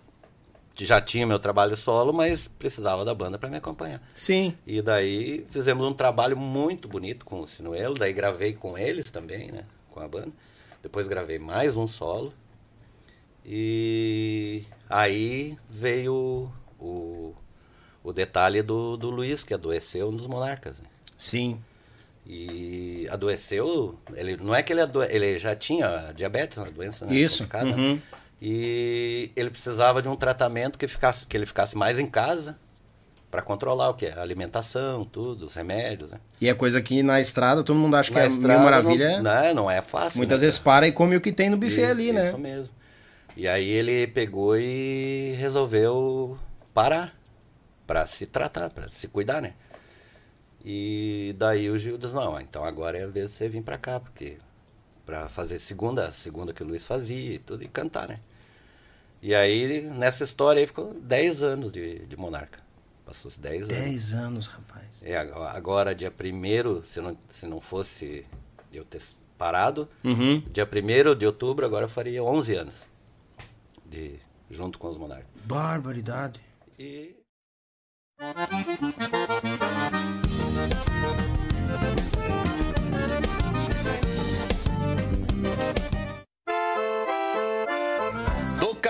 já tinha meu trabalho solo, mas precisava da banda para me acompanhar. Sim. E daí fizemos um trabalho muito bonito com o Sinuelo, daí gravei com eles também, né, com a banda. Depois gravei mais um solo. E aí veio o, o detalhe do, do Luiz, que adoeceu nos Monarcas. Né? Sim. E adoeceu, ele não é que ele adoe, ele já tinha diabetes, uma doença né, Isso. complicada. Uhum. E ele precisava de um tratamento que ficasse que ele ficasse mais em casa para controlar o que a alimentação, tudo, os remédios, né? E é coisa que na estrada todo mundo acha que Na é estrada mil maravilha. Não, não, não é fácil. Muitas né, vezes cara? para e come o que tem no buffet Isso- ali, né? Isso mesmo. E aí ele pegou e resolveu parar para se tratar, para se cuidar, né? E daí o Gil disse, não, então agora é a vez de você vir para cá, porque para fazer segunda, segunda que o Luiz fazia e tudo, e cantar, né? E aí, nessa história aí, ficou 10 anos de, de Monarca. Passou-se 10 anos. 10 anos, rapaz. É, agora, dia primeiro, se não, se não fosse eu ter parado, Uhum. dia 1 de outubro, agora eu faria 11 anos. De, junto com os Monarcas. Barbaridade. E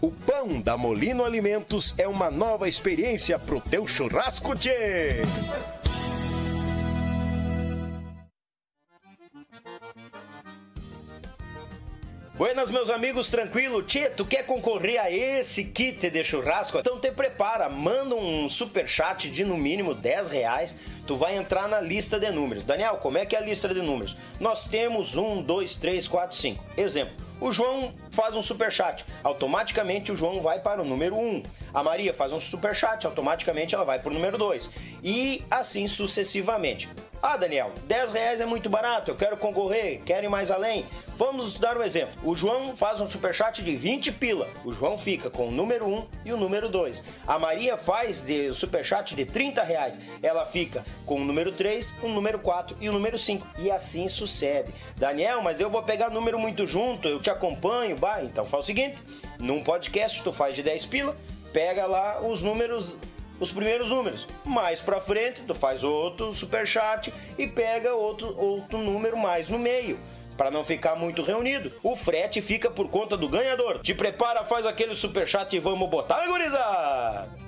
O pão da Molino Alimentos é uma nova experiência pro teu churrasco, tchê! Buenas, meus amigos, tranquilo? Tchê, tu quer concorrer a esse kit de churrasco? Então te prepara, manda um super chat de no mínimo 10 reais, tu vai entrar na lista de números. Daniel, como é que é a lista de números? Nós temos 1, 2, 3, 4, 5. Exemplo, o João faz um super chat, automaticamente o João vai para o número 1. A Maria faz um super chat, automaticamente ela vai para o número 2. E assim sucessivamente. Ah, Daniel, 10 reais é muito barato, eu quero concorrer, quero ir mais além. Vamos dar um exemplo. O João faz um superchat de 20 pila. O João fica com o número 1 e o número 2. A Maria faz de superchat de 30 reais. Ela fica com o número 3, o número 4 e o número 5. E assim sucede. Daniel, mas eu vou pegar número muito junto, eu te acompanho. Então faz o seguinte: num podcast tu faz de 10 pila, pega lá os números os primeiros números. Mais pra frente, tu faz outro superchat e pega outro, outro número mais no meio. Para não ficar muito reunido. O frete fica por conta do ganhador. Te prepara, faz aquele superchat e vamos botar, gurizada!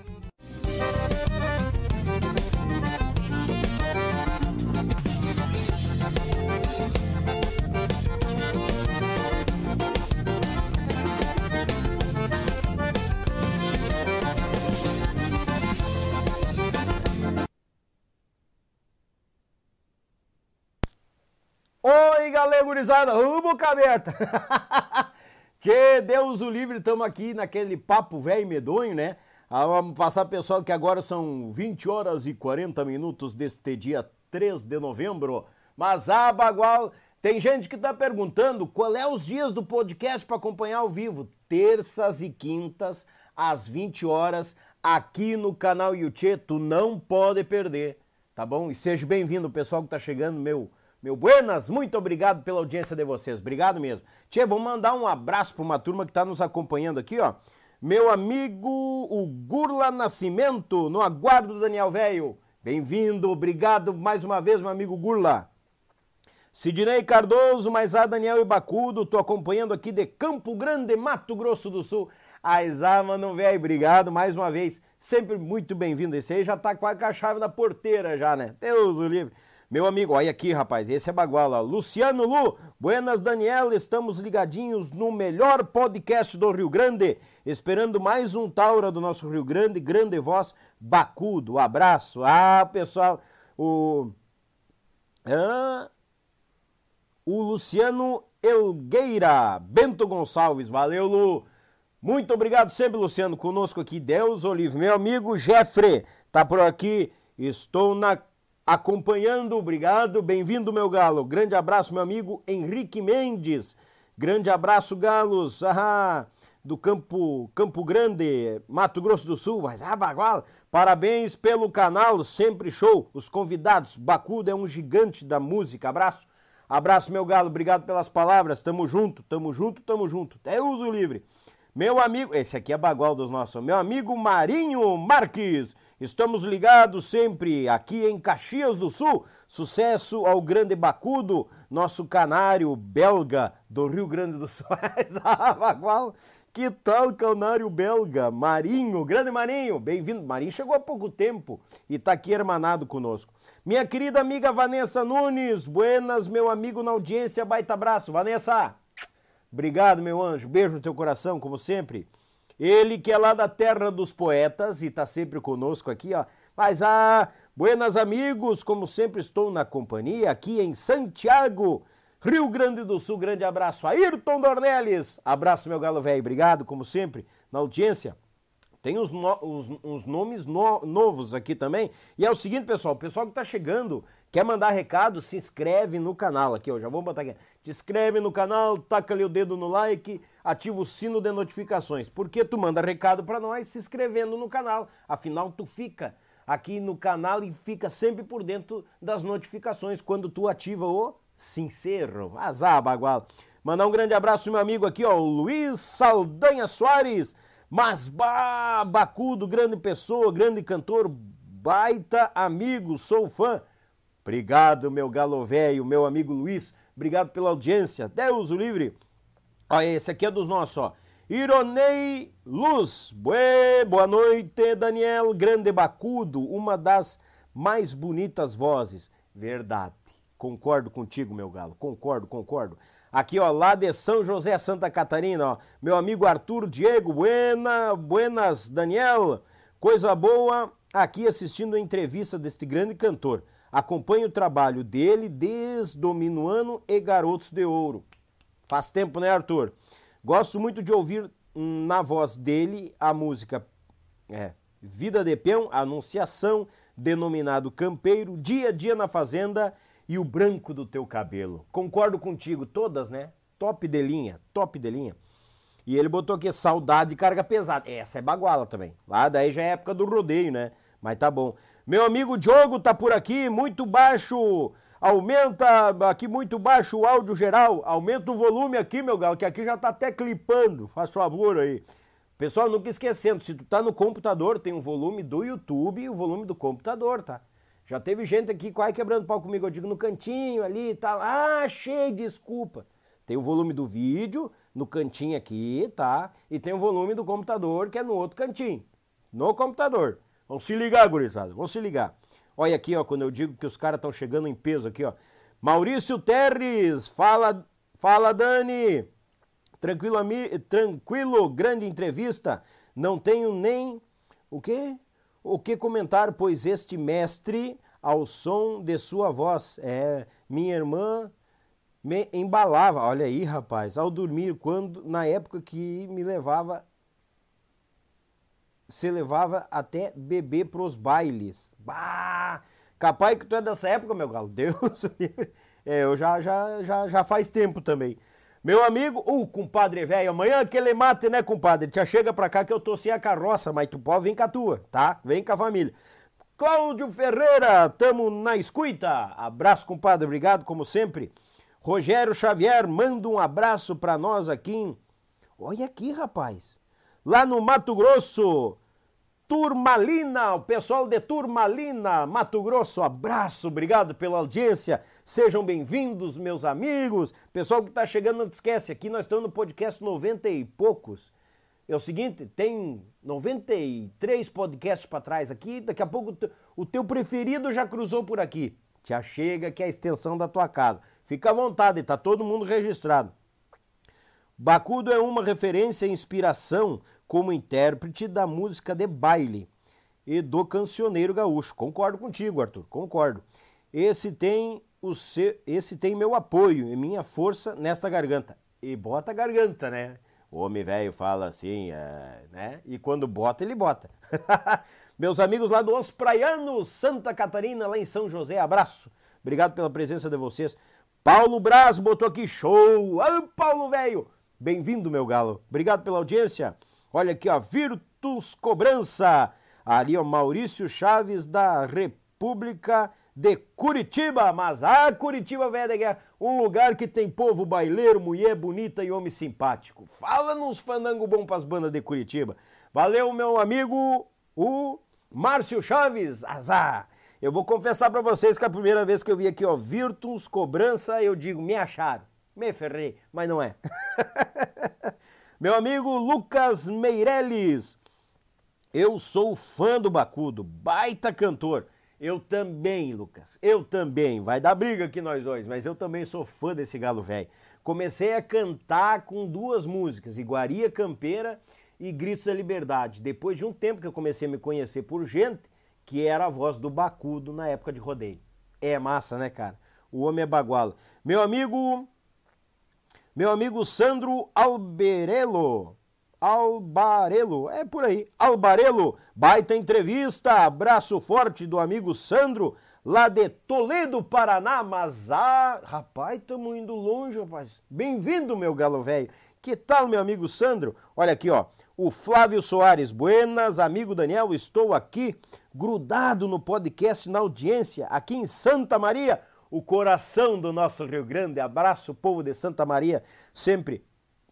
Oi, galera gurizada, Ô, boca aberta. Tchê, Deus o livre, estamos aqui naquele papo velho medonho, né? Ah, vamos passar, pessoal, que agora são 20 horas e 40 minutos deste dia 3 de novembro. Mas, ah, bagual, Tem gente que está perguntando qual é os dias do podcast para acompanhar ao vivo. Terças e quintas, às 20 horas, aqui no canal YouTube. Tu não pode perder, tá bom? E seja bem-vindo, pessoal que está chegando, meu meu buenas, muito obrigado pela audiência de vocês. Obrigado mesmo. Tchê, vou mandar um abraço para uma turma que está nos acompanhando aqui, ó. Meu amigo o Gurla Nascimento, no aguardo do Daniel Velho. Bem-vindo, obrigado mais uma vez, meu amigo Gurla. Sidney Cardoso, mais a Daniel Ibacudo, tô acompanhando aqui de Campo Grande, Mato Grosso do Sul. Aizá, mano, velho, obrigado mais uma vez. Sempre muito bem-vindo. Esse aí já tá quase com a chave na porteira já, né? Deus o livre. Meu amigo, olha aqui, rapaz, esse é baguala. Luciano Lu, buenas Daniel, estamos ligadinhos no melhor podcast do Rio Grande, esperando mais um Taura do nosso Rio Grande, grande voz, Bacudo, abraço. Ah, pessoal, o... Ah, o Luciano Elgueira, Bento Gonçalves, valeu Lu. Muito obrigado sempre, Luciano, conosco aqui. Deus Olive, meu amigo Jeffrey, tá por aqui. Estou na acompanhando, obrigado. Bem-vindo, meu galo. Grande abraço, meu amigo Henrique Mendes. Grande abraço, galos. Ah, do Campo, Campo Grande, Mato Grosso do Sul. Mas, ah, baguala. Parabéns pelo canal, sempre show. Os convidados, Bacudo é um gigante da música. Abraço. Abraço, meu galo, obrigado pelas palavras. Tamo junto, tamo junto, tamo junto. Até uso livre. Meu amigo, esse aqui é bagual dos nossos. Meu amigo Marinho Marques. Estamos ligados sempre aqui em Caxias do Sul. Sucesso ao grande Bacudo, nosso canário belga do Rio Grande do Sul. Que tal, canário belga? Marinho, grande Marinho, bem-vindo. Marinho chegou há pouco tempo e está aqui hermanado conosco. Minha querida amiga Vanessa Nunes, buenas, meu amigo na audiência, baita abraço. Vanessa, obrigado, meu anjo, beijo no teu coração, como sempre. Ele que é lá da terra dos poetas e tá sempre conosco aqui, ó. Mas, ah, buenas amigos, como sempre estou na companhia aqui em Santiago, Rio Grande do Sul. Grande abraço. Ayrton Dornelles, abraço, meu galo velho, obrigado, como sempre, na audiência. Tem uns, no, uns, uns nomes no, novos aqui também. E é o seguinte, pessoal, o pessoal que está chegando, quer mandar recado, se inscreve no canal aqui, ó, já vou botar aqui. Te inscreve no canal, taca ali o dedo no like, ativa o sino de notificações. Porque tu manda recado para nós se inscrevendo no canal. Afinal, tu fica aqui no canal e fica sempre por dentro das notificações quando tu ativa o sincero. Azar, bagual. Mandar um grande abraço, meu amigo aqui, ó, o Luiz Saldanha Soares. Mas bah, grande pessoa, grande cantor, baita amigo, sou fã. Obrigado, meu galo velho, meu amigo Luiz. Obrigado pela audiência. Deus o livre. Olha, esse aqui é dos nossos, ó. Ironei Luz. Bué, boa noite, Daniel. Grande Bacudo, uma das mais bonitas vozes. Verdade. Concordo contigo, meu galo. Concordo, concordo. Aqui, ó, lá de São José, Santa Catarina, ó. Meu amigo Arthur Diego, buena, buenas, Daniel. Coisa boa aqui assistindo a entrevista deste grande cantor. Acompanho o trabalho dele desde o Minuano e Garotos de Ouro. Faz tempo, né, Arthur? Gosto muito de ouvir hum, na voz dele a música é, Vida de Peão, Anunciação, denominado Campeiro, Dia a Dia na Fazenda e o branco do teu cabelo. Concordo contigo, todas, né? Top de linha, top de linha. E ele botou aqui saudade de carga pesada. Essa é baguala também. Lá daí já é época do rodeio, né? Mas tá bom. Meu amigo Diogo tá por aqui, muito baixo. Aumenta aqui muito baixo o áudio geral. Aumenta o volume aqui, meu galo, que aqui já tá até clipando. Faz favor aí. Pessoal, nunca esquecendo, se tu tá no computador, tem o volume do YouTube e o volume do computador, tá? Já teve gente aqui quase quebrando pau comigo, eu digo no cantinho ali e tal. Ah, achei, desculpa. Tem o volume do vídeo no cantinho aqui, tá? E tem o volume do computador que é no outro cantinho. No computador. Vamos se ligar, gurizada. Vamos se ligar. Olha aqui, ó, quando eu digo que os caras estão chegando em peso aqui, ó. Maurício Terres, fala, fala Dani. Tranquilo, tranquilo, grande entrevista. Não tenho nem o quê? O que comentar, pois este mestre, ao som de sua voz, é minha irmã me embalava, olha aí, rapaz, ao dormir, quando na época que me levava se levava até beber pros bailes. Bah! Capaz que tu é dessa época, meu galo. Deus É, eu já, já, já, já faz tempo também. Meu amigo, o uh, compadre velho, amanhã aquele mate, né, compadre? Já chega pra cá que eu tô sem a carroça, mas tu pode vir com a tua, tá? Vem com a família. Cláudio Ferreira, tamo na escuta. Abraço, compadre, obrigado como sempre. Rogério Xavier, manda um abraço pra nós aqui. Olha aqui, rapaz. Lá no Mato Grosso, Turmalina, o pessoal de Turmalina, Mato Grosso, abraço, obrigado pela audiência, sejam bem-vindos, meus amigos. Pessoal que está chegando, não esquece, aqui nós estamos no podcast 90 e poucos. É o seguinte, tem 93 podcasts para trás aqui, daqui a pouco o teu preferido já cruzou por aqui. Te achega que é a extensão da tua casa. Fica à vontade, tá todo mundo registrado. Bacudo é uma referência e inspiração como intérprete da música de baile e do cancioneiro gaúcho. Concordo contigo, Arthur, concordo. Esse tem o seu, esse tem meu apoio e minha força nesta garganta. E bota a garganta, né? O homem velho fala assim, é, né? E quando bota, ele bota. Meus amigos lá do Os Praianos, Santa Catarina, lá em São José, abraço. Obrigado pela presença de vocês. Paulo Braz botou aqui, show! Ah, Paulo velho! Bem-vindo, meu galo. Obrigado pela audiência. Olha aqui, ó, Virtus Cobrança. Ali, ó, Maurício Chaves da República de Curitiba. Mas, ah, Curitiba, velho guerra, um lugar que tem povo baileiro, mulher bonita e homem simpático. Fala nos fandango bom pras bandas de Curitiba. Valeu, meu amigo, o Márcio Chaves. Azar. Eu vou confessar para vocês que a primeira vez que eu vi aqui, ó, Virtus Cobrança, eu digo, me acharam. Me ferrei, mas não é. Meu amigo Lucas Meirelles, eu sou fã do Bacudo, baita cantor. Eu também, Lucas, eu também. Vai dar briga aqui nós dois, mas eu também sou fã desse galo velho. Comecei a cantar com duas músicas, Iguaria Campeira e Gritos da Liberdade. Depois de um tempo que eu comecei a me conhecer por gente que era a voz do Bacudo na época de rodeio. É massa, né, cara? O homem é bagualo. Meu amigo meu amigo Sandro Alberello. Albarelo, é por aí. Albarelo, baita entrevista, abraço forte do amigo Sandro, lá de Toledo, Paraná. Mas, ah, rapaz, estamos indo longe, rapaz. Bem-vindo, meu galo velho. Que tal, meu amigo Sandro? Olha aqui, ó. O Flávio Soares, buenas, amigo Daniel, estou aqui, grudado no podcast na audiência, aqui em Santa Maria o coração do nosso Rio Grande. Abraço, povo de Santa Maria, sempre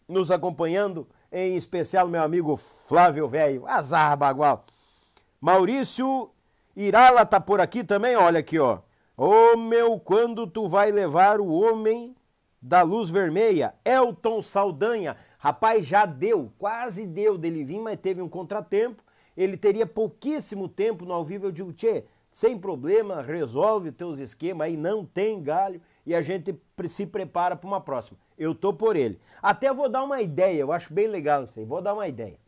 nos acompanhando, em especial meu amigo Flávio Velho. Azar, bagual. Maurício Irala tá por aqui também, olha aqui, ó. Ô oh, meu, quando tu vai levar o homem da luz vermelha? Elton Saldanha. Rapaz, já deu, quase deu dele vir, mas teve um contratempo. Ele teria pouquíssimo tempo no ao vivo. Eu digo, sem problema, resolve teus esquemas aí, não tem galho e a gente se prepara para uma próxima. Eu tô por ele. Até vou dar uma ideia, eu acho bem legal isso aí, vou dar uma ideia.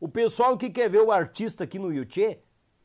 O pessoal que quer ver o artista aqui no YouTube,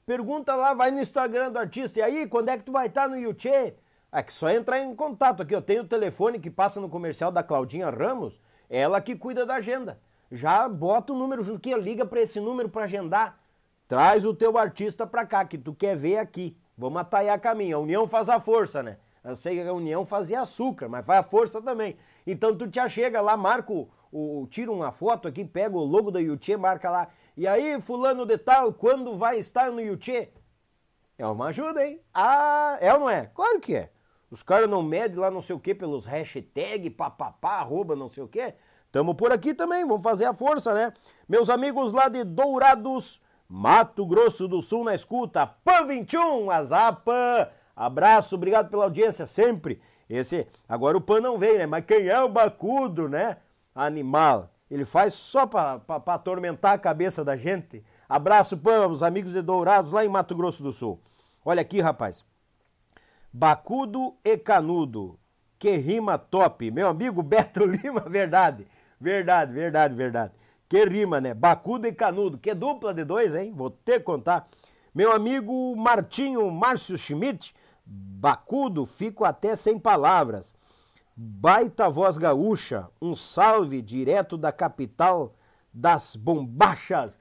pergunta lá, vai no Instagram do artista, e aí, quando é que tu vai estar tá no YouTube? É que só entrar em contato aqui, eu tenho o telefone que passa no comercial da Claudinha Ramos, ela que cuida da agenda. Já bota o número junto aqui, liga para esse número para agendar. Traz o teu artista pra cá, que tu quer ver aqui. Vamos ataiar caminho. A união faz a força, né? Eu sei que a união fazia açúcar, mas faz a força também. Então tu te chega lá, marca o, o, tira uma foto aqui, pega o logo da Yuchê, marca lá. E aí, fulano de tal, quando vai estar no Yuchê? É uma ajuda, hein? Ah, é ou não é? Claro que é. Os caras não medem lá não sei o que pelos hashtag, papapá, arroba não sei o que. Tamo por aqui também, vamos fazer a força, né? Meus amigos lá de Dourados, Mato Grosso do Sul na escuta, PAN 21, Azapa. Abraço, obrigado pela audiência sempre. Esse, agora o PAN não veio, né? Mas quem é o Bacudo, né? Animal. Ele faz só para atormentar a cabeça da gente. Abraço, PAN, os amigos de Dourados lá em Mato Grosso do Sul. Olha aqui, rapaz. Bacudo e Canudo. Que rima top. Meu amigo Beto Lima, verdade. Verdade, verdade, verdade. Que rima, né? Bacudo e Canudo. Que dupla de dois, hein? Vou ter que contar. Meu amigo Martinho Márcio Schmidt, Bacudo, fico até sem palavras. Baita voz gaúcha, um salve direto da capital das bombachas.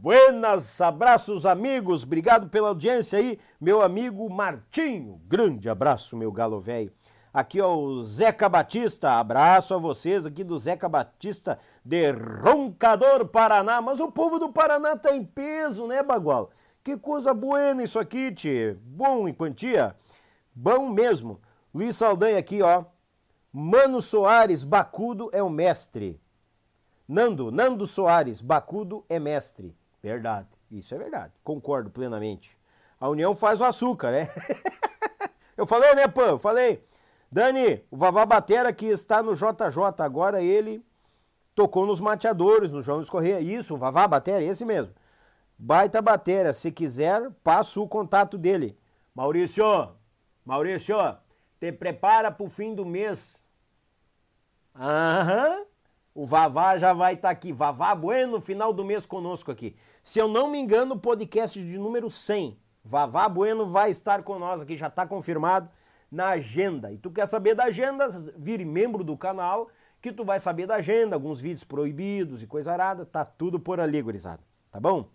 Buenas, abraços amigos, obrigado pela audiência aí, meu amigo Martinho, grande abraço meu galo velho. Aqui ó, o Zeca Batista, abraço a vocês aqui do Zeca Batista de Roncador, Paraná. Mas o povo do Paraná tá em peso, né, Bagual? Que coisa boa isso aqui, tchê. Bom em quantia? Bom mesmo. Luiz Saldanha aqui, ó. Mano Soares, Bacudo é o mestre. Nando, Nando Soares, Bacudo é mestre. Verdade, isso é verdade. Concordo plenamente. A união faz o açúcar, né? Eu falei, né, Pã? Eu falei. Dani, o Vavá Batera que está no JJ, agora ele tocou nos mateadores, no João Correia. Isso, o Vavá Batera, esse mesmo. Baita Batera, se quiser, passo o contato dele. Maurício, Maurício, te prepara pro fim do mês. Aham. O Vavá já vai estar tá aqui. Vavá Bueno, final do mês conosco aqui. Se eu não me engano, podcast de número 100. Vavá Bueno vai estar conosco aqui, já está confirmado na agenda. E tu quer saber da agenda, vire membro do canal, que tu vai saber da agenda, alguns vídeos proibidos e coisa arada, tá tudo por ali, gurizada. Tá bom?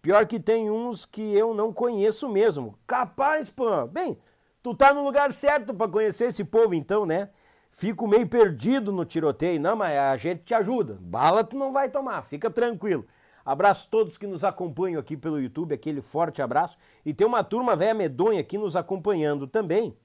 Pior que tem uns que eu não conheço mesmo. Capaz, pô. Bem, tu tá no lugar certo para conhecer esse povo então, né? Fico meio perdido no tiroteio. Não, mas a gente te ajuda. Bala tu não vai tomar, fica tranquilo. Abraço a todos que nos acompanham aqui pelo YouTube, aquele forte abraço. E tem uma turma velha medonha aqui nos acompanhando também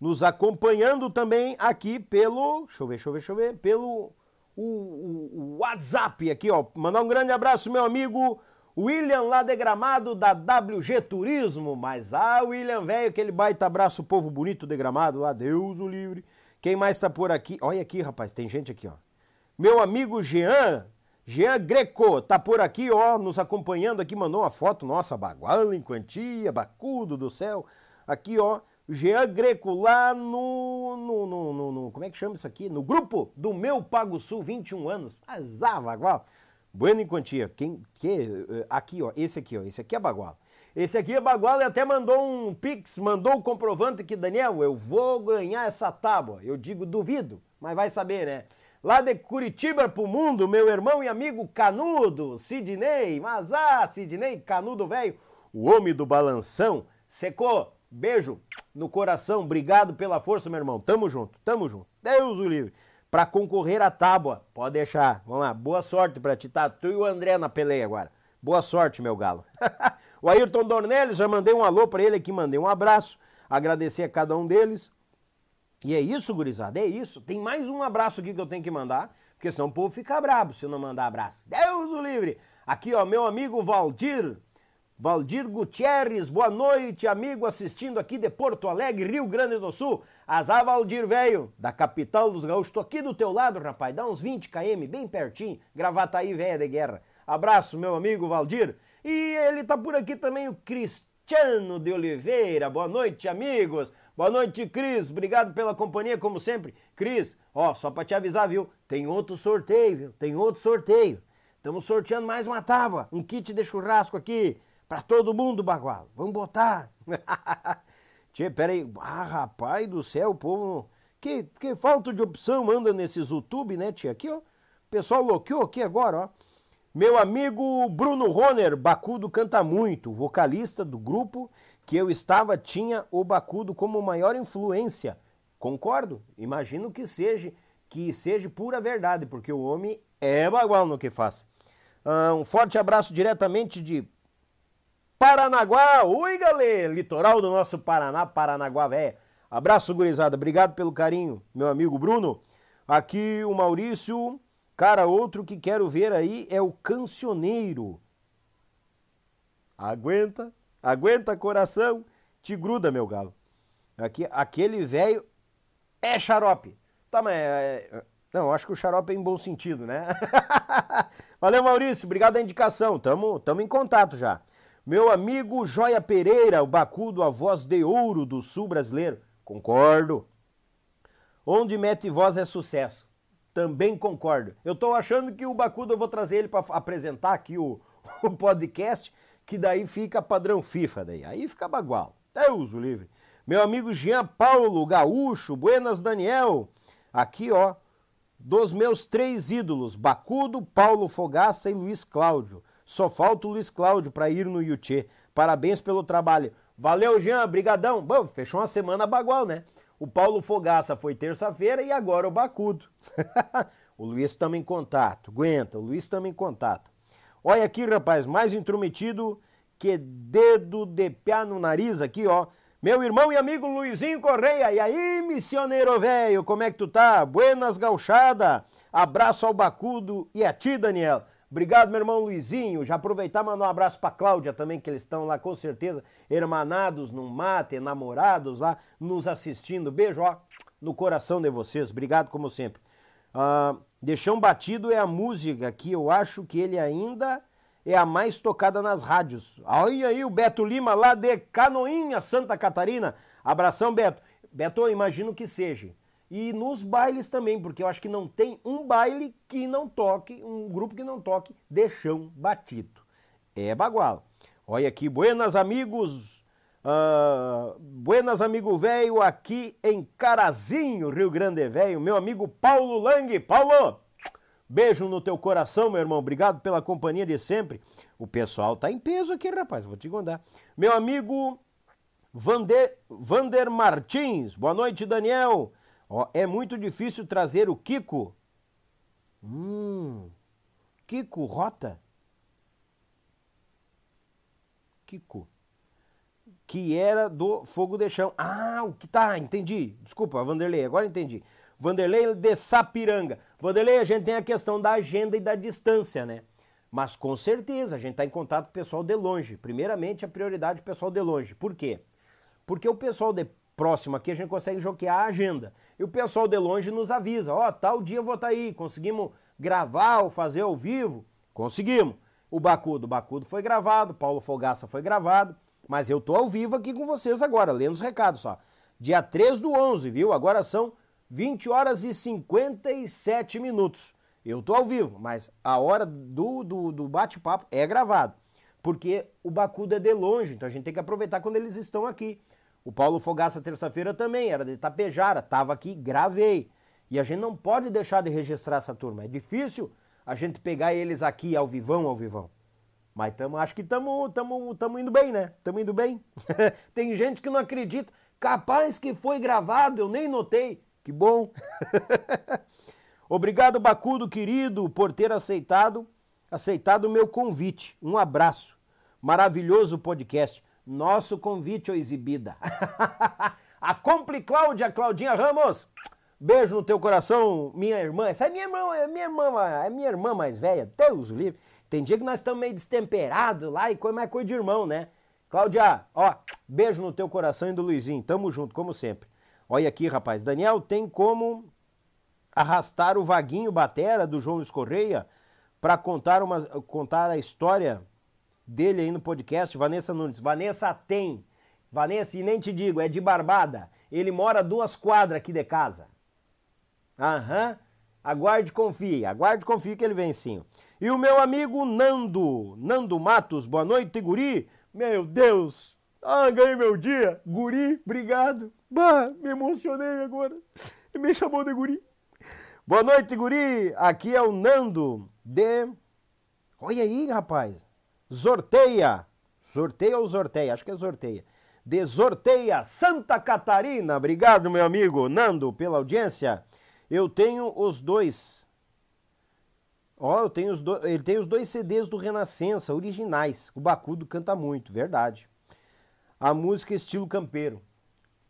nos acompanhando também aqui pelo. Deixa eu ver, deixa eu ver, deixa eu ver. Pelo o, o, o WhatsApp aqui, ó. Mandar um grande abraço, meu amigo William lá de Gramado da WG Turismo. Mas ah, William, velho, aquele baita abraço, povo bonito de Gramado lá, Deus o livre. Quem mais tá por aqui? Olha aqui, rapaz, tem gente aqui, ó. Meu amigo Jean, Jean Greco, tá por aqui, ó, nos acompanhando aqui, mandou uma foto, nossa, baguala em quantia, bacudo do céu. Aqui, ó, Jean Greco, lá no, no, no, no, Como é que chama isso aqui? No grupo do Meu Pago Sul, 21 anos. Azar, Bagual. Bueno em quantia. Quem, que, eh, aqui, ó. Esse aqui, ó. Esse aqui é Bagual. Esse aqui é Bagual e até mandou um pix, mandou o comprovante que, Daniel, eu vou ganhar essa tábua. Eu digo, duvido, mas vai saber, né? Lá de Curitiba pro mundo, meu irmão e amigo Canudo, Sidney, mas ah, Sidney, Canudo velho, o homem do balanção, secou Beijo no coração, obrigado pela força, meu irmão. Tamo junto, tamo junto. Deus o livre. Pra concorrer à tábua, pode deixar. Vamos lá, boa sorte pra ti, tá? Tu e o André na peleia agora. Boa sorte, meu galo. o Ayrton Dornelles, já mandei um alô pra ele aqui, mandei um abraço. Agradecer a cada um deles. E é isso, gurizada, é isso. Tem mais um abraço aqui que eu tenho que mandar, porque senão o povo fica brabo se eu não mandar abraço. Deus o livre. Aqui, ó, meu amigo Valdir Valdir Gutierrez, boa noite, amigo assistindo aqui de Porto Alegre, Rio Grande do Sul. Azar Valdir, velho, da capital dos gaúchos. Tô aqui do teu lado, rapaz, dá uns 20 km, bem pertinho. Gravata aí, velha de guerra. Abraço, meu amigo Valdir. E ele tá por aqui também, o Cristiano de Oliveira. Boa noite, amigos. Boa noite, Cris. Obrigado pela companhia, como sempre. Cris, ó, só pra te avisar, viu? Tem outro sorteio, viu? Tem outro sorteio. Estamos sorteando mais uma tábua, um kit de churrasco aqui. Pra todo mundo, Bagual. Vamos botar. Tchê, peraí. Ah, rapaz do céu, o povo. Que, que falta de opção anda nesses YouTube, né, tia? Aqui, ó. O pessoal loqueou aqui agora, ó. Meu amigo Bruno Roner, Bacudo canta muito, vocalista do grupo que eu estava, tinha o Bacudo como maior influência. Concordo? Imagino que seja, que seja pura verdade, porque o homem é bagual no que faz. Ah, um forte abraço diretamente de Paranaguá. Oi, galera! Litoral do nosso Paraná, Paranaguá, velho. Abraço, gurizada. Obrigado pelo carinho, meu amigo Bruno. Aqui o Maurício. Cara, outro que quero ver aí é o Cancioneiro. Aguenta, aguenta coração, te gruda, meu galo. Aqui, aquele velho é xarope. Tá, mas. É, é, não, acho que o xarope é em bom sentido, né? Valeu, Maurício. Obrigado a indicação. Tamo, tamo em contato já. Meu amigo Joia Pereira, o Bacudo, a voz de ouro do sul brasileiro. Concordo. Onde mete voz é sucesso. Também concordo. Eu tô achando que o Bacudo eu vou trazer ele para apresentar aqui o, o podcast, que daí fica padrão FIFA daí. Aí fica bagual. Deus o livre. Meu amigo Jean Paulo Gaúcho, Buenas Daniel. Aqui, ó, dos meus três ídolos, Bacudo, Paulo Fogaça e Luiz Cláudio. Só falta o Luiz Cláudio para ir no Yuchê. Parabéns pelo trabalho. Valeu, Jean, brigadão. Bom, fechou uma semana bagual, né? O Paulo Fogaça foi terça-feira e agora o Bacudo. o Luiz estamos em contato. Aguenta, o Luiz estamos em contato. Olha aqui, rapaz, mais intrometido que dedo de pé no nariz aqui, ó. Meu irmão e amigo Luizinho Correia. E aí, missioneiro velho, como é que tu tá? Buenas gauchada. Abraço ao Bacudo e a ti, Daniel. Obrigado, meu irmão Luizinho. Já aproveitar mandar um abraço pra Cláudia também, que eles estão lá com certeza, hermanados num mate, namorados lá, nos assistindo. Beijo, ó, no coração de vocês. Obrigado, como sempre. Uh, Deixão Batido é a música que eu acho que ele ainda é a mais tocada nas rádios. Olha aí o Beto Lima lá de Canoinha, Santa Catarina. Abração, Beto. Beto, eu imagino que seja e nos bailes também, porque eu acho que não tem um baile que não toque, um grupo que não toque de chão batido. É bagual. Olha aqui, buenas amigos, uh, buenas amigo velho aqui em Carazinho, Rio Grande Velho, meu amigo Paulo Lang. Paulo, beijo no teu coração, meu irmão, obrigado pela companhia de sempre. O pessoal tá em peso aqui, rapaz, vou te contar. Meu amigo Vander, Vander Martins, boa noite, Daniel. Ó, é muito difícil trazer o Kiko. Hum, Kiko Rota. Kiko. Que era do Fogo de Chão. Ah, o que tá, entendi. Desculpa, Vanderlei, agora entendi. Vanderlei de Sapiranga. Vanderlei, a gente tem a questão da agenda e da distância, né? Mas com certeza a gente está em contato com o pessoal de longe. Primeiramente, a prioridade é o pessoal de longe. Por quê? Porque o pessoal de próximo aqui a gente consegue joquear a agenda. E o pessoal de longe nos avisa, ó, oh, tal dia eu vou estar tá aí, conseguimos gravar ou fazer ao vivo? Conseguimos. O Bacudo, o Bacudo foi gravado, Paulo Fogaça foi gravado, mas eu tô ao vivo aqui com vocês agora, lendo os recados só. Dia 3 do 11, viu? Agora são 20 horas e 57 minutos. Eu tô ao vivo, mas a hora do, do, do bate-papo é gravado. Porque o Bacudo é de longe, então a gente tem que aproveitar quando eles estão aqui. O Paulo Fogaça, terça-feira, também era de Tapejara, estava aqui, gravei. E a gente não pode deixar de registrar essa turma. É difícil a gente pegar eles aqui ao vivão, ao vivão. Mas tamo, acho que estamos tamo, tamo indo bem, né? Estamos indo bem. Tem gente que não acredita. Capaz que foi gravado, eu nem notei. Que bom. Obrigado, Bacudo, querido, por ter aceitado aceitado o meu convite. Um abraço. Maravilhoso podcast. Nosso convite, ô exibida. a Compli Cláudia, Claudinha Ramos. Beijo no teu coração, minha irmã. Essa é minha irmã, é minha irmã, é minha irmã mais velha. Deus livre. Tem dia que nós estamos meio destemperados lá e coisa mais coisa de irmão, né? Cláudia, ó, beijo no teu coração e do Luizinho. Tamo junto, como sempre. Olha aqui, rapaz. Daniel, tem como arrastar o Vaguinho Batera do João Luiz Correia para contar, uma, contar a história dele aí no podcast, Vanessa Nunes. Vanessa tem. Vanessa, e nem te digo, é de Barbada. Ele mora duas quadras aqui de casa. Aham. Aguarde confie, aguarde confie que ele vem sim. E o meu amigo Nando, Nando Matos, boa noite, guri. Meu Deus, ah, ganhei meu dia. Guri, obrigado. Bah, me emocionei agora. Ele me chamou de guri. Boa noite, guri. Aqui é o Nando de... Olha aí, rapaz. Sorteia. Sorteia ou sorteia? Acho que é sorteia. De Sorteia, Santa Catarina. Obrigado, meu amigo Nando, pela audiência. Eu tenho os dois. Ó, eu tenho os dois. Ele tem os dois CDs do Renascença, originais. O Bacudo canta muito, verdade. A música estilo campeiro.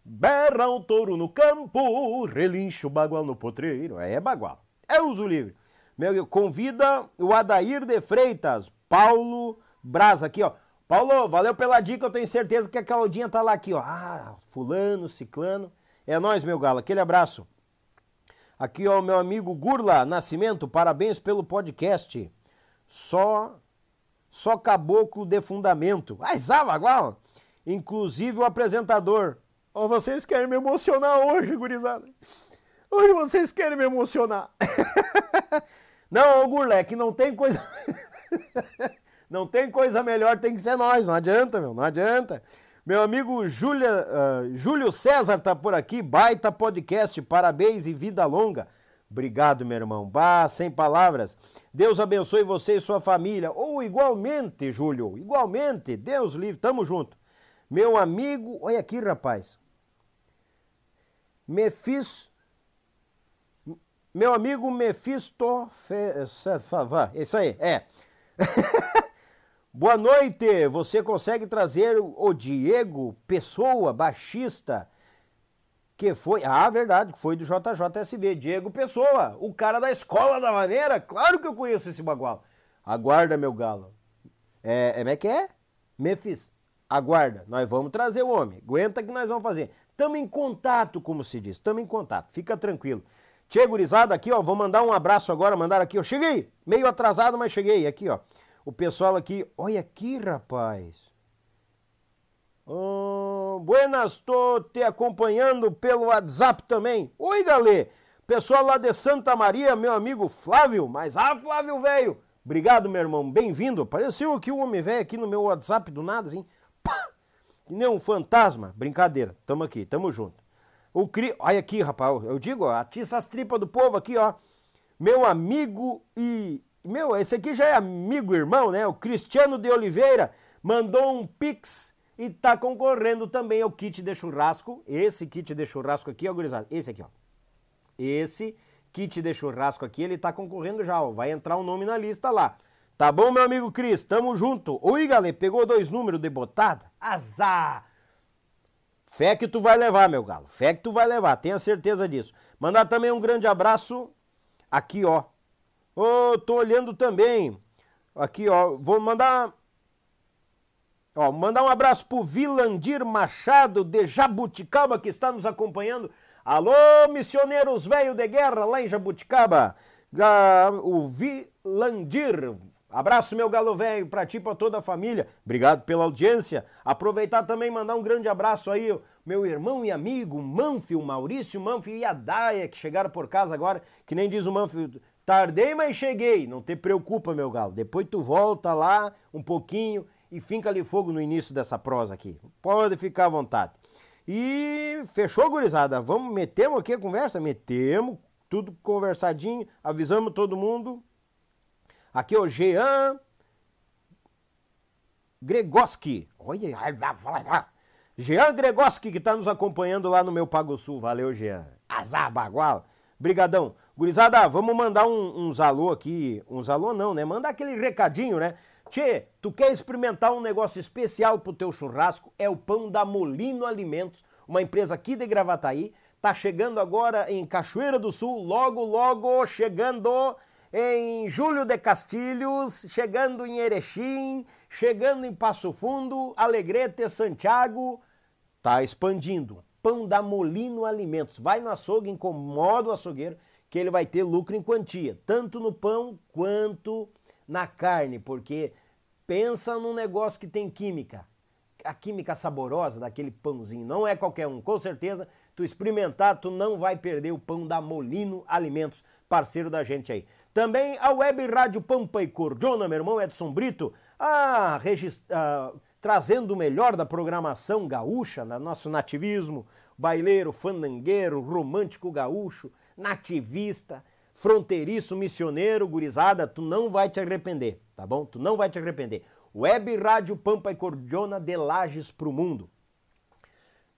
Berra o touro no campo, relincha o bagual no potreiro. É bagual. É uso livre. Meu, convida o Adair de Freitas, Paulo Brasa aqui, ó. Paulo, valeu pela dica, eu tenho certeza que a Claudinha tá lá aqui, ó. Ah, fulano, ciclano. É nós, meu galo, aquele abraço. Aqui, ó, meu amigo Gurla Nascimento, parabéns pelo podcast. Só só caboclo de fundamento. Ai, Zava, igual. Inclusive o apresentador. Ó, oh, vocês querem me emocionar hoje, gurizada. Hoje vocês querem me emocionar. não, Gurla, é que não tem coisa... Não tem coisa melhor, tem que ser nós. Não adianta, meu, não adianta. Meu amigo Julia, uh, Júlio César tá por aqui, baita podcast, parabéns e vida longa. Obrigado, meu irmão. Bah, sem palavras. Deus abençoe você e sua família. Ou igualmente, Júlio, igualmente. Deus livre, tamo junto. Meu amigo, olha aqui, rapaz. Mefis. Meu amigo Mefisto. Isso aí, é. Boa noite. Você consegue trazer o Diego Pessoa, baixista? que foi, ah, verdade, que foi do JJSV, Diego Pessoa, o cara da escola da maneira, claro que eu conheço esse bagual. Aguarda, meu galo. É, é, é que é? Mefis, aguarda, nós vamos trazer o homem, aguenta que nós vamos fazer. Tamo em contato, como se diz, tamo em contato, fica tranquilo. Tchê, gurizada, aqui, ó, vou mandar um abraço agora, mandar aqui, ó, cheguei, meio atrasado, mas cheguei, aqui, ó. O pessoal aqui, olha aqui, rapaz. Oh, buenas, tô te acompanhando pelo WhatsApp também. Oi, galê. Pessoal lá de Santa Maria, meu amigo Flávio. Mas, ah, Flávio, velho. Obrigado, meu irmão. Bem-vindo. Apareceu aqui o homem velho aqui no meu WhatsApp do nada, assim. Pá! Que nem um fantasma. Brincadeira. Tamo aqui, tamo junto. O Cri... Olha aqui, rapaz. Eu digo, ó, atiça as tripas do povo aqui, ó. Meu amigo e... Meu, esse aqui já é amigo, irmão, né? O Cristiano de Oliveira mandou um pix e está concorrendo também ao kit de churrasco. Esse kit de churrasco aqui, ó, gurizada. Esse aqui, ó. Esse kit de churrasco aqui, ele está concorrendo já, ó. Vai entrar o um nome na lista lá. Tá bom, meu amigo Cris? Tamo junto. Oi, galera, pegou dois números de botada? Azar! Fé que tu vai levar, meu galo. Fé que tu vai levar, tenha certeza disso. Mandar também um grande abraço aqui, ó. Ô, oh, tô olhando também. Aqui, ó. Vou mandar Ó, mandar um abraço pro Vilandir Machado de Jabuticaba que está nos acompanhando. Alô, missioneiros velho de guerra lá em Jabuticaba. Ah, o Vilandir. Abraço, meu galo velho, pra ti e pra toda a família. Obrigado pela audiência. Aproveitar também mandar um grande abraço aí, meu irmão e amigo Manfio, Maurício Manfio e a Daia, que chegaram por casa agora, que nem diz o Manfio, tardei, mas cheguei. Não te preocupa, meu galo. Depois tu volta lá um pouquinho e finca-lhe fogo no início dessa prosa aqui. Pode ficar à vontade. E fechou, gurizada? Vamos, metemos aqui a conversa? Metemos, tudo conversadinho, avisamos todo mundo. Aqui é o Jean Gregoski. Olha, Jean Gregoski que está nos acompanhando lá no meu Pago Sul. Valeu, Jean. Azar, bagual. Brigadão. Gurizada, vamos mandar um, uns alô aqui. Uns alô não, né? Mandar aquele recadinho, né? Tchê, tu quer experimentar um negócio especial pro teu churrasco? É o pão da Molino Alimentos, uma empresa aqui de Gravataí. Tá chegando agora em Cachoeira do Sul, logo, logo chegando em Júlio de Castilhos, chegando em Erechim, chegando em Passo Fundo, Alegrete, Santiago. Tá expandindo. Pão da Molino Alimentos. Vai no açougue, incomoda o açougueiro, que ele vai ter lucro em quantia, tanto no pão quanto na carne, porque pensa num negócio que tem química. A química saborosa daquele pãozinho, não é qualquer um. Com certeza, tu experimentar, tu não vai perder o pão da Molino Alimentos, parceiro da gente aí. Também a Web Rádio Pampa e Cordiona, meu irmão Edson Brito, a, a, trazendo o melhor da programação gaúcha, no nosso nativismo, baileiro, fandangueiro, romântico gaúcho, nativista, fronteiriço, missioneiro, gurizada, tu não vai te arrepender, tá bom? Tu não vai te arrepender. Web Rádio Pampa e Cordiona de Lages pro mundo.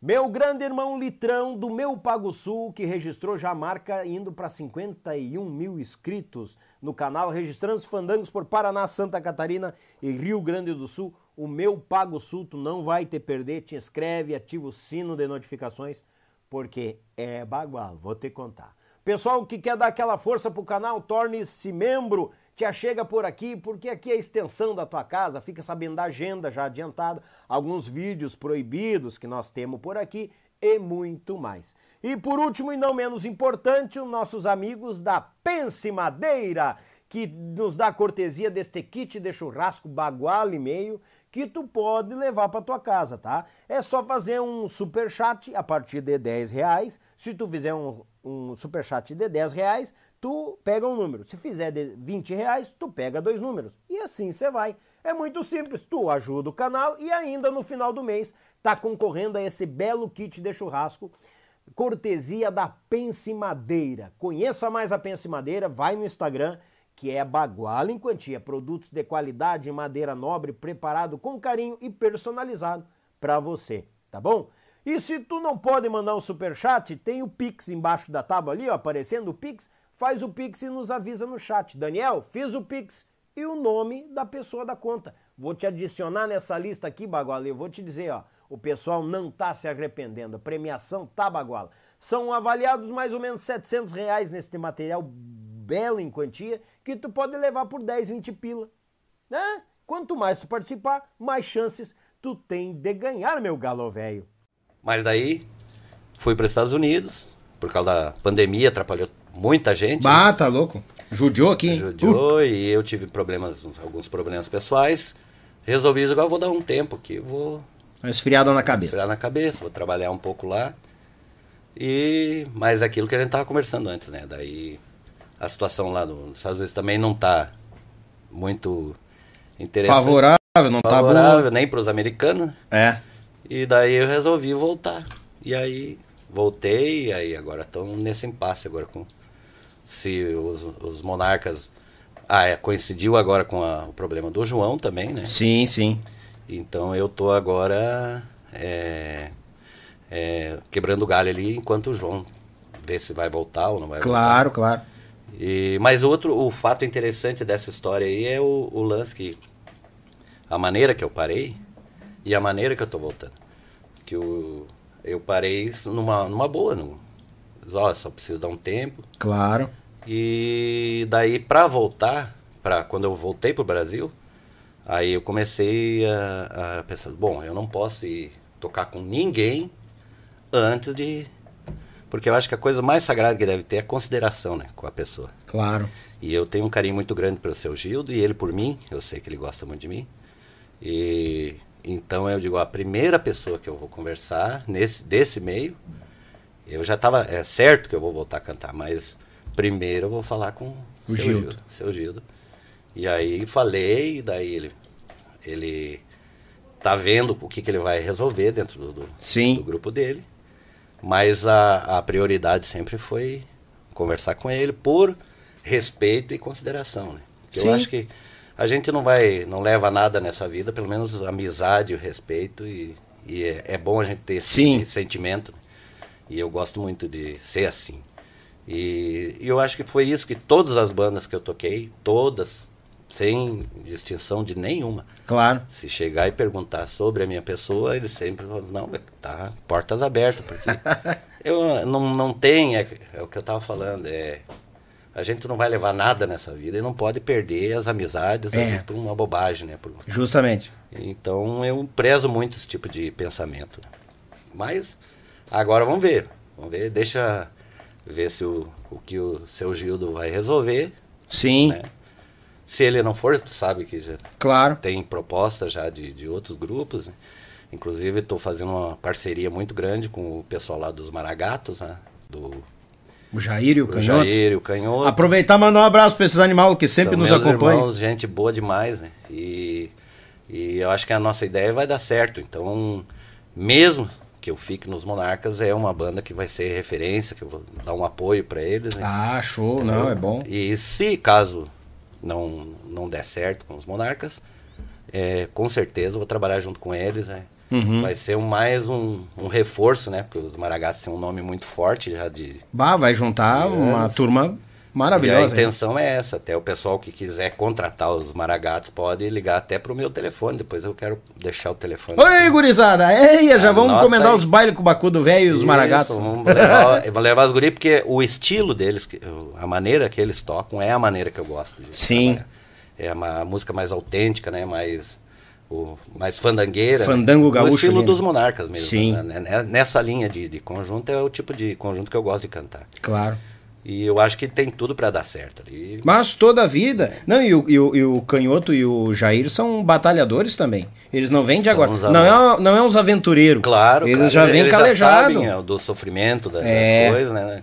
Meu grande irmão Litrão do meu Pago Sul, que registrou já a marca indo para 51 mil inscritos no canal, registrando os fandangos por Paraná, Santa Catarina e Rio Grande do Sul. O meu Pago Sul, tu não vai te perder. Te inscreve, ativa o sino de notificações, porque é bagual, vou te contar. Pessoal que quer dar aquela força pro canal, torne-se membro, te achega por aqui, porque aqui é a extensão da tua casa, fica sabendo da agenda já adiantada, alguns vídeos proibidos que nós temos por aqui e muito mais. E por último e não menos importante, os nossos amigos da Pense Madeira, que nos dá cortesia deste kit de churrasco bagual e meio, que tu pode levar para tua casa, tá? É só fazer um super chat a partir de 10 reais. Se tu fizer um, um super chat de 10 reais, tu pega um número. Se fizer de 20 reais, tu pega dois números. E assim você vai. É muito simples, tu ajuda o canal e ainda no final do mês tá concorrendo a esse belo kit de churrasco cortesia da Pense Madeira. Conheça mais a Pense Madeira, vai no Instagram, que é Baguala em Quantia. Produtos de qualidade madeira nobre, preparado com carinho e personalizado para você, tá bom? E se tu não pode mandar um super chat, tem o Pix embaixo da tábua ali, ó, aparecendo o Pix. Faz o Pix e nos avisa no chat. Daniel, fiz o Pix e o nome da pessoa da conta. Vou te adicionar nessa lista aqui, Baguala, eu vou te dizer, ó, o pessoal não está se arrependendo. A premiação tá baguala. São avaliados mais ou menos 700 reais nesse material belo em quantia que tu pode levar por 10, 20 pila. Né? Quanto mais tu participar, mais chances tu tem de ganhar, meu galo velho. Mas daí fui para os Estados Unidos, por causa da pandemia, atrapalhou muita gente. Bah, tá louco. Judiou aqui. Judiou uh. e eu tive problemas, alguns problemas pessoais. Resolvi, agora vou dar um tempo aqui, vou uma esfriada na cabeça. Esfriada na cabeça, vou trabalhar um pouco lá. E mas aquilo que a gente tava conversando antes, né? Daí a situação lá nos Estados Unidos também não tá muito interessante. Favorável, não tá Favorável, tá nem para os americanos. É. E daí eu resolvi voltar. E aí voltei, e aí agora estão nesse impasse agora com se os, os monarcas ah, é, coincidiu agora com a, o problema do João também, né? Sim, sim. Então eu tô agora é, é, quebrando galho ali enquanto o João vê se vai voltar ou não vai claro, voltar. Claro, claro. E, mas outro, o fato interessante dessa história aí é o, o, lance que a maneira que eu parei e a maneira que eu tô voltando. Que eu, eu parei numa, numa boa, no, ó, só preciso dar um tempo. Claro. E daí para voltar, para quando eu voltei pro Brasil, Aí eu comecei a, a, pensar, bom, eu não posso ir tocar com ninguém antes de. Porque eu acho que a coisa mais sagrada que deve ter é consideração, né, com a pessoa. Claro. E eu tenho um carinho muito grande pelo seu Gildo e ele por mim, eu sei que ele gosta muito de mim. E então eu digo, a primeira pessoa que eu vou conversar nesse desse meio, eu já estava é certo que eu vou voltar a cantar, mas primeiro eu vou falar com o seu Gildo. Gildo, seu Gildo. E aí falei, e daí ele, ele tá vendo o que, que ele vai resolver dentro do, do, do grupo dele. Mas a, a prioridade sempre foi conversar com ele por respeito e consideração. Né? Eu acho que a gente não vai, não leva nada nessa vida, pelo menos amizade, o respeito e, e é, é, bom a gente ter esse, Sim. esse sentimento. E eu gosto muito de ser assim. E, e, eu acho que foi isso que todas as bandas que eu toquei, todas sem distinção de nenhuma. Claro. Se chegar e perguntar sobre a minha pessoa, eles sempre vão não, tá, portas abertas, porque eu não, não tem, é, é o que eu estava falando, é a gente não vai levar nada nessa vida e não pode perder as amizades é. por uma bobagem, né? Por... Justamente. Então eu prezo muito esse tipo de pensamento. Mas agora vamos ver, vamos ver, deixa ver se o, o que o seu Gildo vai resolver. Sim. Né? Se ele não for, tu sabe que já claro. tem proposta já de, de outros grupos. Né? Inclusive, estou fazendo uma parceria muito grande com o pessoal lá dos Maragatos, né? Do o Jair e o, o Canhoto. Jair e o Canhoto. Aproveitar e mandar um abraço para esses animais que sempre São nos acompanham. Irmãos, gente boa demais, né? E, e eu acho que a nossa ideia vai dar certo. Então, mesmo que eu fique nos Monarcas, é uma banda que vai ser referência, que eu vou dar um apoio para eles. Né? Ah, show, não, é bom. E se caso não, não der certo com os monarcas, é, com certeza eu vou trabalhar junto com eles. Né? Uhum. Vai ser mais um, um, reforço, né? Porque os Maragatos têm um nome muito forte já de. Bah, vai juntar uma turma Maravilhosa. E a intenção é essa. Até o pessoal que quiser contratar os maragatos pode ligar até pro meu telefone. Depois eu quero deixar o telefone. Oi, aqui. gurizada! Eia, já Anota vamos encomendar aí. os bailes com o Bacudo Velho e os maragatos. Vamos levar, vou levar os guris porque o estilo deles, a maneira que eles tocam é a maneira que eu gosto de Sim. Trabalhar. É uma música mais autêntica, né? Mais, o, mais fandangueira. Fandango né? gaúcho. O estilo ali, dos monarcas mesmo. Sim. Né? Nessa linha de, de conjunto é o tipo de conjunto que eu gosto de cantar. Claro. E eu acho que tem tudo para dar certo ali. Mas toda a vida. Não, e o, e, o, e o Canhoto e o Jair são batalhadores também. Eles não vêm de agora. Não é, não é uns aventureiros. Claro. Eles claro. já vêm calejados. É, do sofrimento das, é. das coisas, né?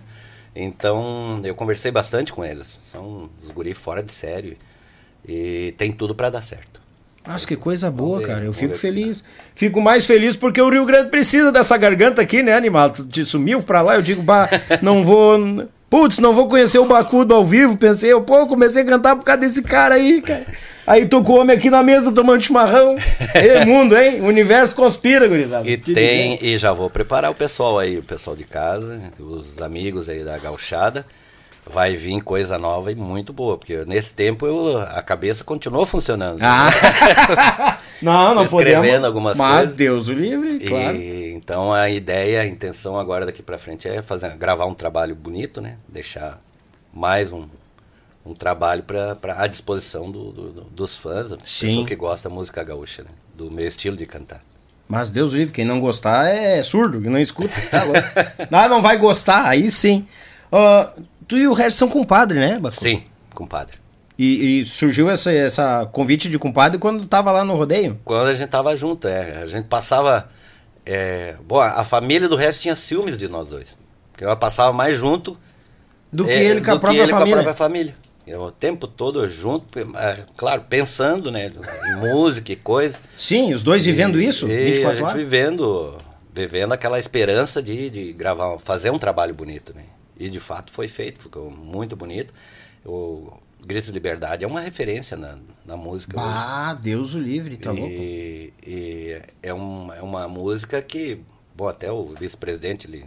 Então, eu conversei bastante com eles. São os guri fora de sério. E tem tudo para dar certo. Nossa, que coisa boa, cara. Eu fico feliz. Fico mais feliz porque o Rio Grande precisa dessa garganta aqui, né, animal? Tu te sumiu pra lá, eu digo, bah, não vou. Putz, não vou conhecer o Bacudo ao vivo. Pensei, eu, pô, comecei a cantar por causa desse cara aí, cara. Aí tô com o homem aqui na mesa tomando chimarrão. Ê, mundo, hein? O universo conspira, gurizada. E Te tem, dizer. e já vou preparar o pessoal aí, o pessoal de casa, os amigos aí da gauchada. Vai vir coisa nova e muito boa, porque nesse tempo eu, a cabeça continuou funcionando. Ah. não, não Escrevendo podemos. algumas Mas coisas. Deus o livre, E, claro. então a ideia, a intenção agora daqui pra frente é fazer, gravar um trabalho bonito, né? Deixar mais um, um trabalho pra, à disposição do- do- do- dos fãs, da Sim. pessoa que gosta da música gaúcha, né? Do meu estilo de cantar. Mas Deus livre, quem não gostar é surdo, que não escuta. Tá louco. não, não vai gostar, aí sim. Ah, tu e o resto são compadre, né, Bacu? Sim, compadre. E, e surgiu essa, essa convite de compadre quando tava lá no rodeio? Quando a gente tava junto, é. A gente passava. É, bom, a família do resto tinha ciúmes de nós dois. Porque ela passava mais junto Do que é, ele com a do que própria ele família. Com a própria família. Eu, o tempo todo junto, é, claro, pensando, né? Em música e coisa. Sim, os dois vivendo isso, E 24 a gente horas. vivendo, vivendo aquela esperança de, de gravar, fazer um trabalho bonito, né? E de fato foi feito, ficou muito bonito. O Gritos de Liberdade é uma referência na, na música. Ah, Deus o livre, tá louco? E, e é, uma, é uma música que, bom, até o vice-presidente, ele,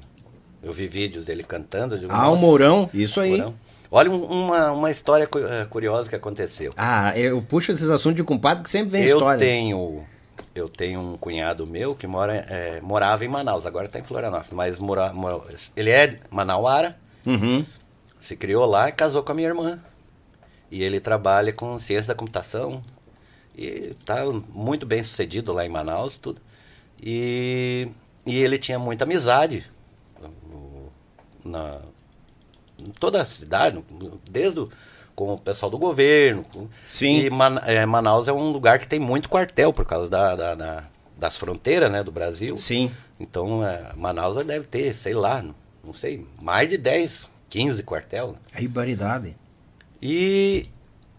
eu vi vídeos dele cantando. eu digo, Ah, o "Nossa, Mourão, isso aí. Mourão." Olha um- uma, uma história eh, curiosa que aconteceu. Ah, eu puxo esses assuntos de compadre que sempre vem eu história. tenho eu tenho um cunhado meu que mora eh, morava em Manaus, agora está em Florianópolis, mas mora, mora- ele é manauara, Uhum. se criou lá e casou com a minha irmã. E ele trabalha com ciência da computação e tá muito bem sucedido lá em Manaus, tudo. E, e ele tinha muita amizade na em toda a cidade, desde o, com o pessoal do governo. com- Sim. E Man- eh, Manaus é um lugar que tem muito quartel por causa da, da- da- das fronteiras né, do Brasil. Sim. Então, eh, Manaus deve ter, sei lá, não sei, mais de 10, 15 quartel. A ribaridade. E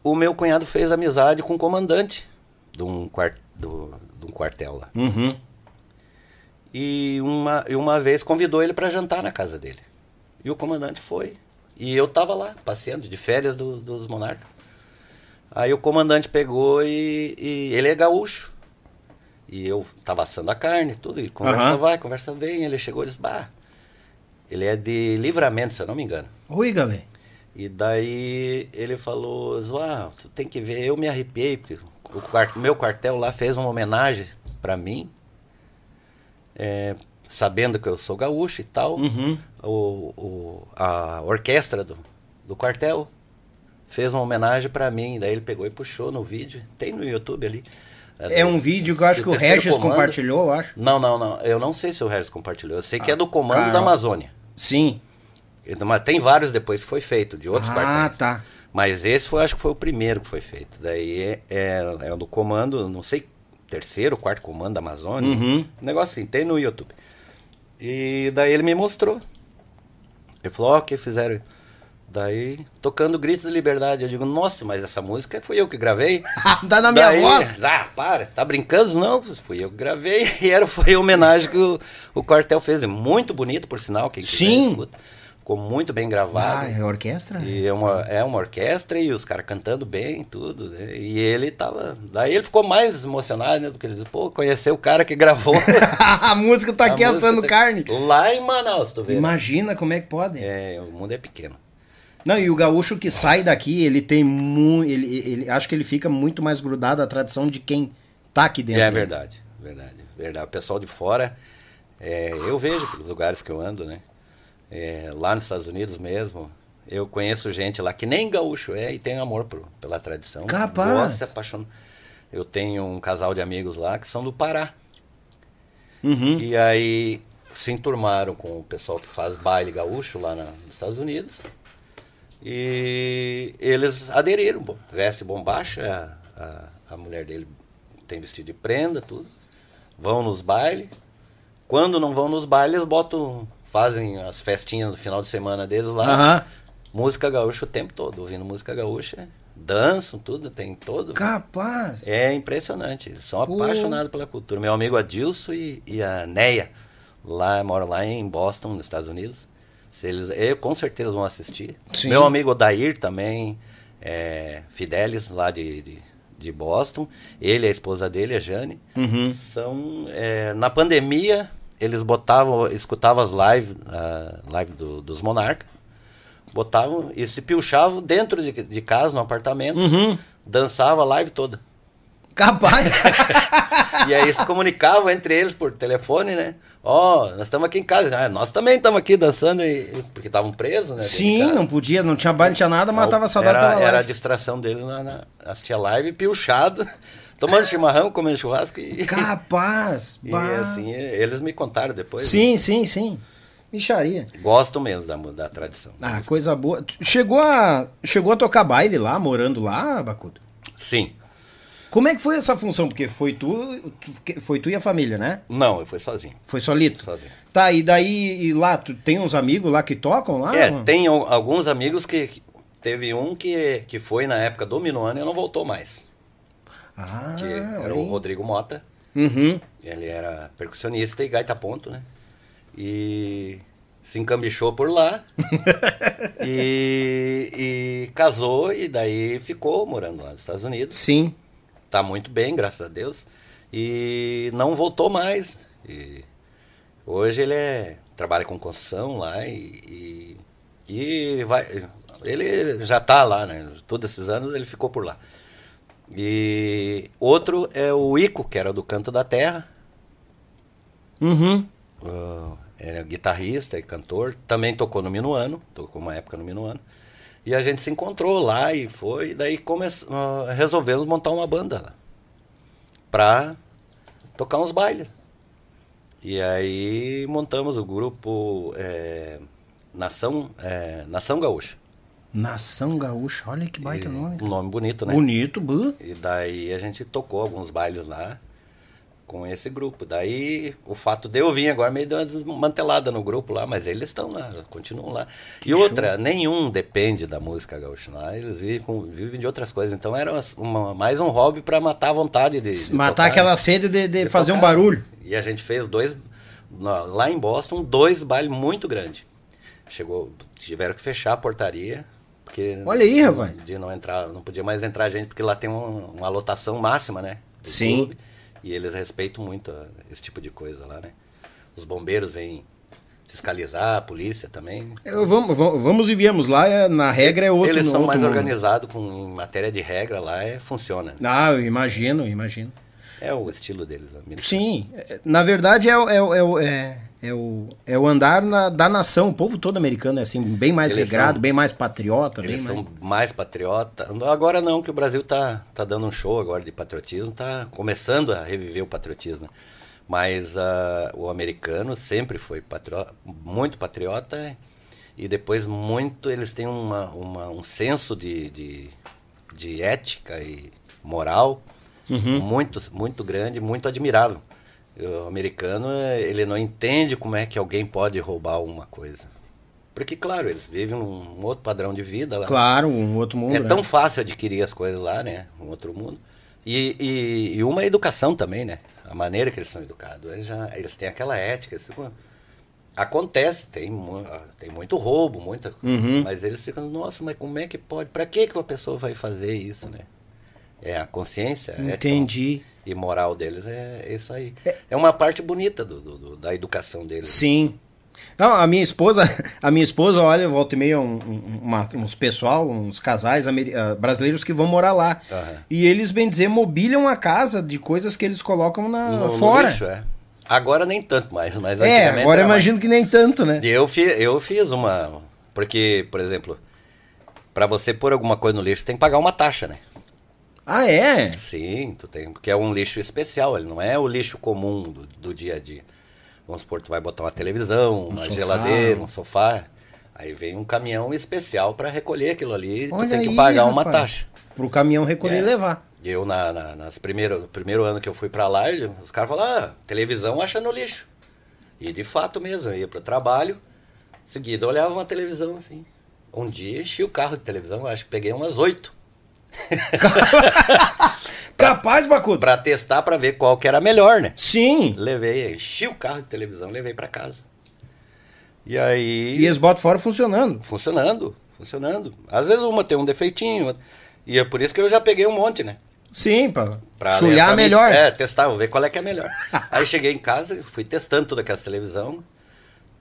o meu cunhado fez amizade com o comandante de um, quar- do- de um quartel lá. Uhum. E uma, e uma vez convidou ele para jantar na casa dele. E o comandante foi. E eu tava lá, passeando de férias do- dos monarcas. Aí o comandante pegou e, e ele é gaúcho. E eu tava assando a carne, tudo, e conversa Aham. vai, conversa vem. Ele chegou e disse, bah, ele é de livramento, se eu não me engano. Oi, galera. E daí ele falou, Zoá, você tem que ver, eu me arrepiei, porque o meu quartel lá fez uma homenagem pra mim, é, sabendo que eu sou gaúcho e tal. Uhum. O, o- a orquestra do, do quartel fez uma homenagem pra mim, daí ele pegou e puxou no vídeo, tem no YouTube ali. É um vídeo que eu acho do que o Regis comando. compartilhou, eu acho. Não, não, não, eu não sei se o Regis compartilhou, eu sei que é do comando cara. da Amazônia. Sim. Mas tem vários depois que foi feito, de outros Ah, quartéis. tá. Mas esse foi, acho que foi o primeiro que foi feito. Daí é, é, é do comando, não sei, terceiro, quarto comando da Amazônia. Uhum. Um negócio assim, tem no YouTube. E daí ele me mostrou. Ele falou, ó, que fizeram. Daí, tocando Gritos de Liberdade. Eu digo, nossa, mas essa música fui eu que gravei. Tá na minha Daí, voz. Ah, para, tá brincando? Não, fui eu que gravei. E era, foi a homenagem que o, o quartel fez. É muito bonito, por sinal, quem quiser Sim. Ficou muito bem gravado. Ah, é orquestra? E é uma, é uma orquestra e os caras cantando bem, tudo. né? E ele tava. Daí ele ficou mais emocionado, né? Porque ele disse, pô, conheceu o cara que gravou. a música tá aqui a música assando tá- carne. Lá em Manaus, tu vê. né? Imagina como é que pode. É, o mundo é pequeno. Não, e o gaúcho que sai daqui, ele tem muito. Ele, ele, acho que ele fica muito mais grudado à tradição de quem tá aqui dentro. é né? verdade, verdade, verdade. O pessoal de fora, é, eu vejo pelos lugares que eu ando, né? É, lá nos Estados Unidos mesmo, eu conheço gente lá que nem gaúcho é e tem amor pela tradição. Capaz. Gosta, se apaixona. Eu tenho um casal de amigos lá que são do Pará. Uhum. E aí se enturmaram com o pessoal que faz baile gaúcho lá na- nos Estados Unidos. E eles aderiram, veste bombacha, a, a, a mulher dele tem vestido de prenda, tudo. Vão nos bailes. Quando não vão nos bailes, eles botam, fazem as festinhas no final de semana deles lá. Aham. Música gaúcha o tempo todo, ouvindo música gaúcha. dançam, tudo, tem todo. Capaz. É impressionante. Eles são Pô. apaixonados pela cultura. Meu amigo Adilson e, e a Neia, lá, moram lá em Boston, nos Estados Unidos. Se eles, eu, com certeza vão assistir. Sim. Meu amigo Odair também, é, Fidelis, lá de, de, de Boston. Ele e a esposa dele, a Jane. Uhum. São, é, na pandemia, eles botavam, escutavam as lives live do- dos Monarcas. Botavam e se pilchavam dentro de, de casa, no apartamento. Uhum. Dançava a live toda. Capaz. E aí se comunicavam entre eles por telefone, né? Ó, nós estamos aqui em casa. Ah, nós também estamos aqui dançando, e, porque estavam presos, né? Sim, não podia, não tinha baile, não tinha nada, mas tava saudade era, pela era a live. distração dele na, na assistir a live, pilchado, tomando chimarrão, comendo churrasco e, Capaz. e bah. assim, eles me contaram depois. né? Sim, sim, sim. Micharia. Gosto mesmo da, da tradição. Ah, coisa boa. Chegou a, chegou a tocar baile lá, morando lá, Bacudo? Sim. Como é que foi essa função? Porque foi tu, foi tu e a família, né? Não, eu fui sozinho. Foi solito? Sozinho. Tá, e daí e lá, tu tem uns amigos lá que tocam lá? É, tem al- alguns amigos que. que- Teve um que, que foi na época do Minuano e não voltou mais. Ah, Que era o. Rodrigo Mota. Uhum. Ele era percussionista e gaita ponto, né? E se encambichou por lá. e, e casou e daí ficou morando lá nos Estados Unidos. Sim. Tá muito bem, graças a Deus. E não voltou mais. E hoje ele é, trabalha com construção lá e, e, e vai. Ele já tá lá, né? Todos esses anos ele ficou por lá. E outro é o Ico, que era do Canto da Terra. Uhum. Uh, é guitarrista e cantor. Também tocou no Minuano, tocou uma época no Minuano. E a gente se encontrou lá e foi. E daí come, uh, resolvemos montar uma banda lá. Pra tocar uns bailes. E aí montamos o grupo é, Nação, é, Nação Gaúcha. Nação Gaúcha, olha que baita nome. Um nome bonito, né? Bonito, bu. E daí a gente tocou alguns bailes lá com esse grupo. Daí o fato de eu vir agora meio deu uma desmantelada no grupo lá, mas eles estão lá, continuam lá. e outra, nenhum depende da música gaúcha lá, eles vivem, vivem de outras coisas. Então era uma- mais um hobby para matar a vontade de, de Matar tocar. aquela sede de, de De fazer um tocar. barulho. E a gente fez dois, lá em Boston, dois bailes muito grandes. Chegou, tiveram que fechar a portaria. Porque Olha aí, rapaz. De não entrar, não podia mais entrar gente, porque lá tem um- uma lotação máxima, né? Sim. clube, e eles respeitam muito ah, esse tipo de coisa lá, né? Os bombeiros vêm fiscalizar, a polícia também. Eu- vamos, vamos e viemos lá, é, na regra é outro. eles são outro mais organizados com em matéria de regra lá, é, funciona. Ah, eu imagino, eu imagino. É o estilo deles. Sim, é, na verdade é, o- é, é, é, é o, é o andar na- da nação. O povo todo americano é assim, bem mais Eles regrado, são- bem mais patriota, bem Eles mais. são mais patriotas. Agora não, que o Brasil tá, tá dando um show agora de patriotismo, tá começando a reviver o patriotismo. Mas ah, o americano sempre foi patriota, muito patriota e depois muito eles têm uma, uma- um senso de, de, de ética e moral muito, muito grande, muito admirável. O americano, ele não entende como é que alguém pode roubar uma coisa. Porque, claro, eles vivem num outro padrão de vida lá. Claro, um outro mundo. É né? tão fácil adquirir as coisas lá, né? Um outro mundo. E, e, e uma educação também, né? A maneira que eles são educados. Eles, já, eles têm aquela ética. Acontece, tem, ah, tem muito roubo, muita Uhum. Mas eles ficam, nossa, mas como é que pode? Pra que, que uma pessoa vai fazer isso, né? É a consciência Entendi. E moral deles é isso aí. É uma parte bonita do, do- do- da educação deles. Sim. Não, a minha esposa, a minha esposa, olha, volta e meia um, um- uma- uns pessoal, uns casais ah, brasileiros que vão morar lá. Aham. E eles, bem dizer, mobiliam a casa de coisas que eles colocam na, No- no fora. lixo, é. Agora nem tanto mais, mas é, agora eu era mais. imagino que nem tanto, né? Eu fiz, eu fiz uma. Porque, por exemplo, pra você pôr alguma coisa no lixo, você tem que pagar uma taxa, né? Ah, é? Sim, tu tem, porque é um lixo especial, ele não é o lixo comum do, do dia a dia. Vamos supor, tu vai botar uma televisão, uma sofá. geladeira, um sofá. Aí vem um caminhão especial pra recolher aquilo ali, tu Olha tem aí, que pagar uma rapaz. taxa. Pro caminhão recolher É. e levar. Eu, na, na, nas primeiro, no primeiro ano que eu fui pra lá, os caras falaram, ah, televisão acha no lixo. E de fato mesmo, eu ia pro trabalho, em seguida eu olhava uma televisão assim. Um dia enchi o carro de televisão, acho que peguei umas oito. Capaz, Bacudo. Pra testar, pra ver qual que era melhor, né? Sim. Levei, enchi o carro de televisão, levei pra casa. E aí. E eles botam fora funcionando. Funcionando, funcionando. Às vezes uma tem um defeitinho. E é por isso que eu já peguei um monte, né? Sim, pra, Pra chulhar pra mim- melhor. É, testar, vou ver qual é que é melhor. Aí cheguei em casa, fui testando toda aquela televisão.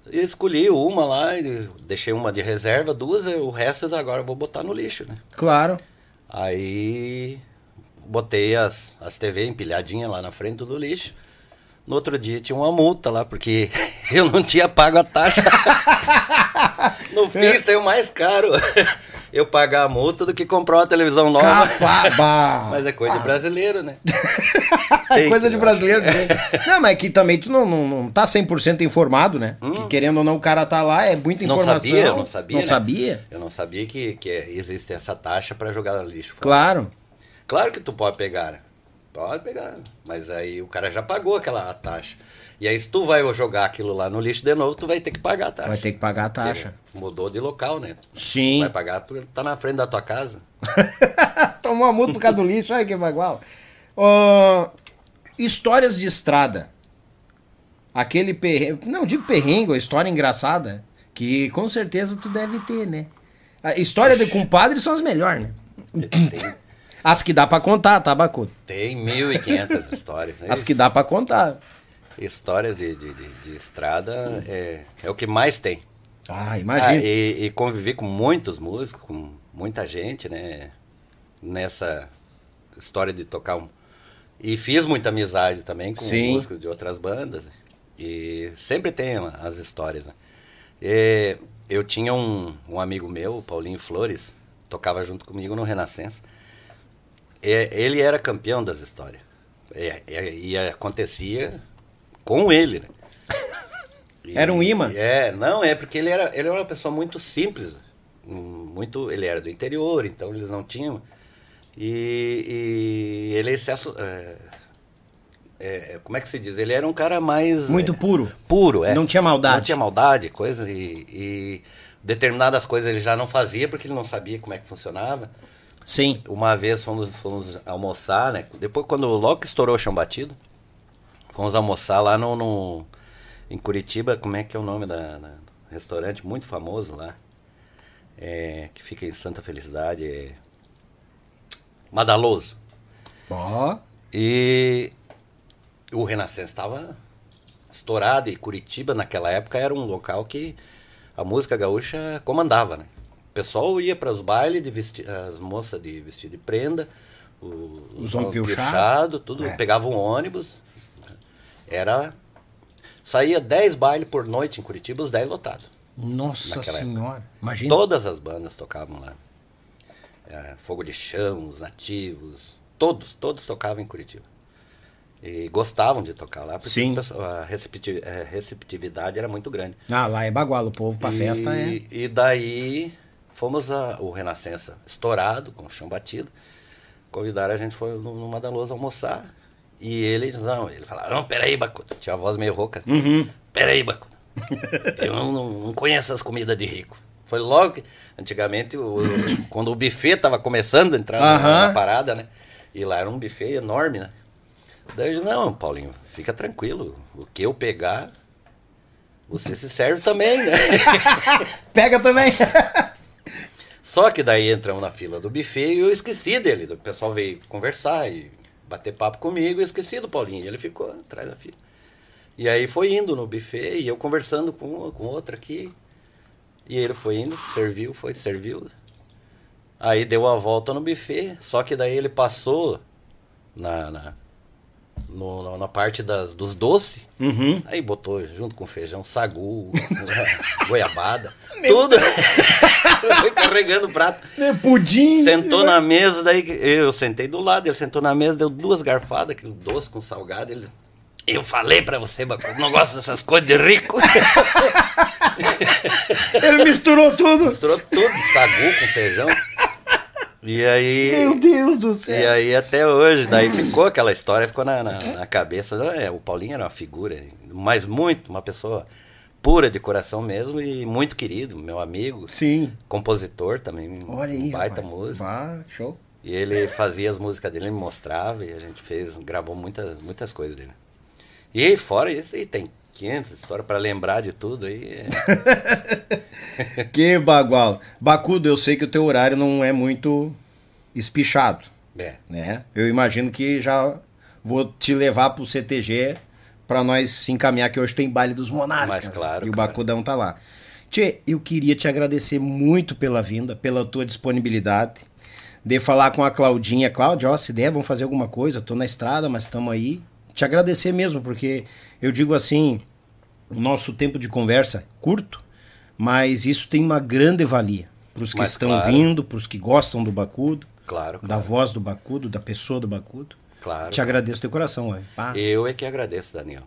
E escolhi uma lá, e deixei uma de reserva, duas, e o resto agora eu vou botar no lixo, né? Claro. Aí botei as, as TV empilhadinhas lá na frente do lixo. No outro dia tinha uma multa lá, porque eu não tinha pago a taxa. no fim, saiu mais caro eu pagar a multa do que comprar uma televisão nova. Capaz. Mas é coisa de brasileiro, né? É coisa de brasileiro. né? Não, mas é que também tu não, não, não tá 100% informado, né? Que querendo ou não, o cara tá lá, é muita Hum. Não informação. sabia, eu não sabia. Não né? sabia? Eu não sabia que, que existe essa taxa para jogar no lixo. fora. Claro. Claro que tu pode pegar. Pode pegar. Mas aí o cara já pagou aquela taxa. E aí se tu vai jogar aquilo lá no lixo de novo, tu vai ter que pagar a taxa. Vai ter que pagar a taxa. Porque Mudou de local, né? Sim. Vai pagar porque tá na frente da tua casa. Tomou uma multa por causa do lixo, olha que bagual. Ó, histórias de estrada. Aquele perrengue. Não, digo perrengue, história engraçada. Que com certeza tu deve ter, né? A história de compadre são as melhores, né? Tem, As que dá pra contar, tá, Bacudo? tem 1.500 histórias. Né? As que dá pra contar. Histórias de, de, de, de estrada é, é o que mais tem. Ah, Ah, imagina. e, e convivi com muitos músicos, com muita gente, né? Nessa história de tocar um. E fiz muita amizade também com Sim. músicos de outras bandas. E sempre tem as histórias, né? E eu tinha um, um amigo meu, o Paulinho Flores, tocava junto comigo no Renascença. E ele era campeão das histórias. E, e- e acontecia com ele, né? E- Era um imã? É, não, é porque ele era, ele era uma pessoa muito simples. Muito, ele era do interior, então eles não tinham. E, e ele se assu- é, é, como é que se diz? Ele era um cara mais. Muito é, puro. Puro, é. Não tinha maldade. Não tinha maldade, coisa. E, e determinadas coisas ele já não fazia porque ele não sabia como é que funcionava. Sim. Uma vez fomos, fomos almoçar, né? Depois, quando logo que estourou o chão batido, fomos almoçar lá no, no- em Curitiba, como é que é o nome da, da- restaurante muito famoso lá, é, que fica em Santa Felicidade, é Madaloso. Ó. E o Renascença estava estourado e Curitiba naquela época era um local que a música gaúcha comandava, né? O pessoal ia para os bailes, de vesti- as moças de vestido de prenda, o- Os homens piochado. tudo, É. pegavam um ônibus. Era saía 10 bailes por noite em Curitiba, os 10 lotados. Nossa Naquela senhora. Imagina. Todas as bandas tocavam lá. É, Fogo de Chão, os Nativos, todos, todos tocavam em Curitiba. E gostavam de tocar lá, porque Sim. a é, receptividade era muito grande. Ah, lá é baguala. O povo pra e, festa é. E daí fomos a, o Renascença estourado, com o chão batido. Convidaram a gente, foi no- numa da lousa almoçar. E eles, não, ele falava, não, peraí, Bacuda. Tinha a voz meio rouca. Uhum. Peraí, Bacuda. Eu não, não, conheço as comidas de rico. Foi logo que, antigamente, o- quando o buffet tava começando a entrar na- Aham. na parada, né? E lá era um buffet enorme, né? Daí eu disse, não, Paulinho, fica tranquilo. O que eu pegar, você se serve também, né? Pega também. Só que daí entramos na fila do buffet e eu esqueci dele. O pessoal veio conversar e bater papo comigo e esqueci do Paulinho. Ele ficou atrás da fila. E aí foi indo no buffet e eu conversando com, com outro aqui. E ele foi indo, serviu, foi, serviu. Aí deu a volta no buffet, só que daí ele passou na, na, no- na- parte das, dos doces. Uhum. Aí botou junto com feijão, sagu, goiabada, tudo. Foi carregando o prato. Pudim. Sentou na mesa, daí eu sentei do lado, ele sentou na mesa, deu duas garfadas, aquele doce com salgado. Ele, eu falei pra você, Bacu, não gosto dessas coisas de rico. Ele misturou tudo. Misturou tudo, sagu com feijão. E aí. Meu Deus do E céu. aí até hoje, daí ficou aquela história, ficou na, na, na cabeça. É, o Paulinho era uma figura, mas muito, uma pessoa pura de coração mesmo e muito querido, meu amigo. Sim. Compositor também, Olha aí, um baita rapaz. música. Show. E ele fazia as músicas dele, ele me mostrava e a gente fez, gravou muitas, muitas coisas dele. E fora isso, aí tem 500 histórias para lembrar de tudo aí. É... que bagual. Bacudo, eu sei que o teu horário não é muito espichado. É. Né? Eu imagino que já vou te levar pro CTG para nós se encaminhar, que hoje tem baile dos monarcas. Mas claro. E o. Bacudão tá lá. Tchê, eu queria te agradecer muito pela vinda, pela tua disponibilidade, de falar com a Claudinha. Cláudia, ó, se der, vamos fazer alguma coisa, tô na estrada, mas estamos aí. Te agradecer mesmo, porque eu digo assim, o nosso tempo de conversa é curto, mas isso tem uma grande valia para os que Mas estão claro. vindo, para os que gostam do Bacudo, Claro, da claro. voz do Bacudo, da pessoa do Bacudo. claro. Te agradeço de coração, ué. Eu é que agradeço, Daniel.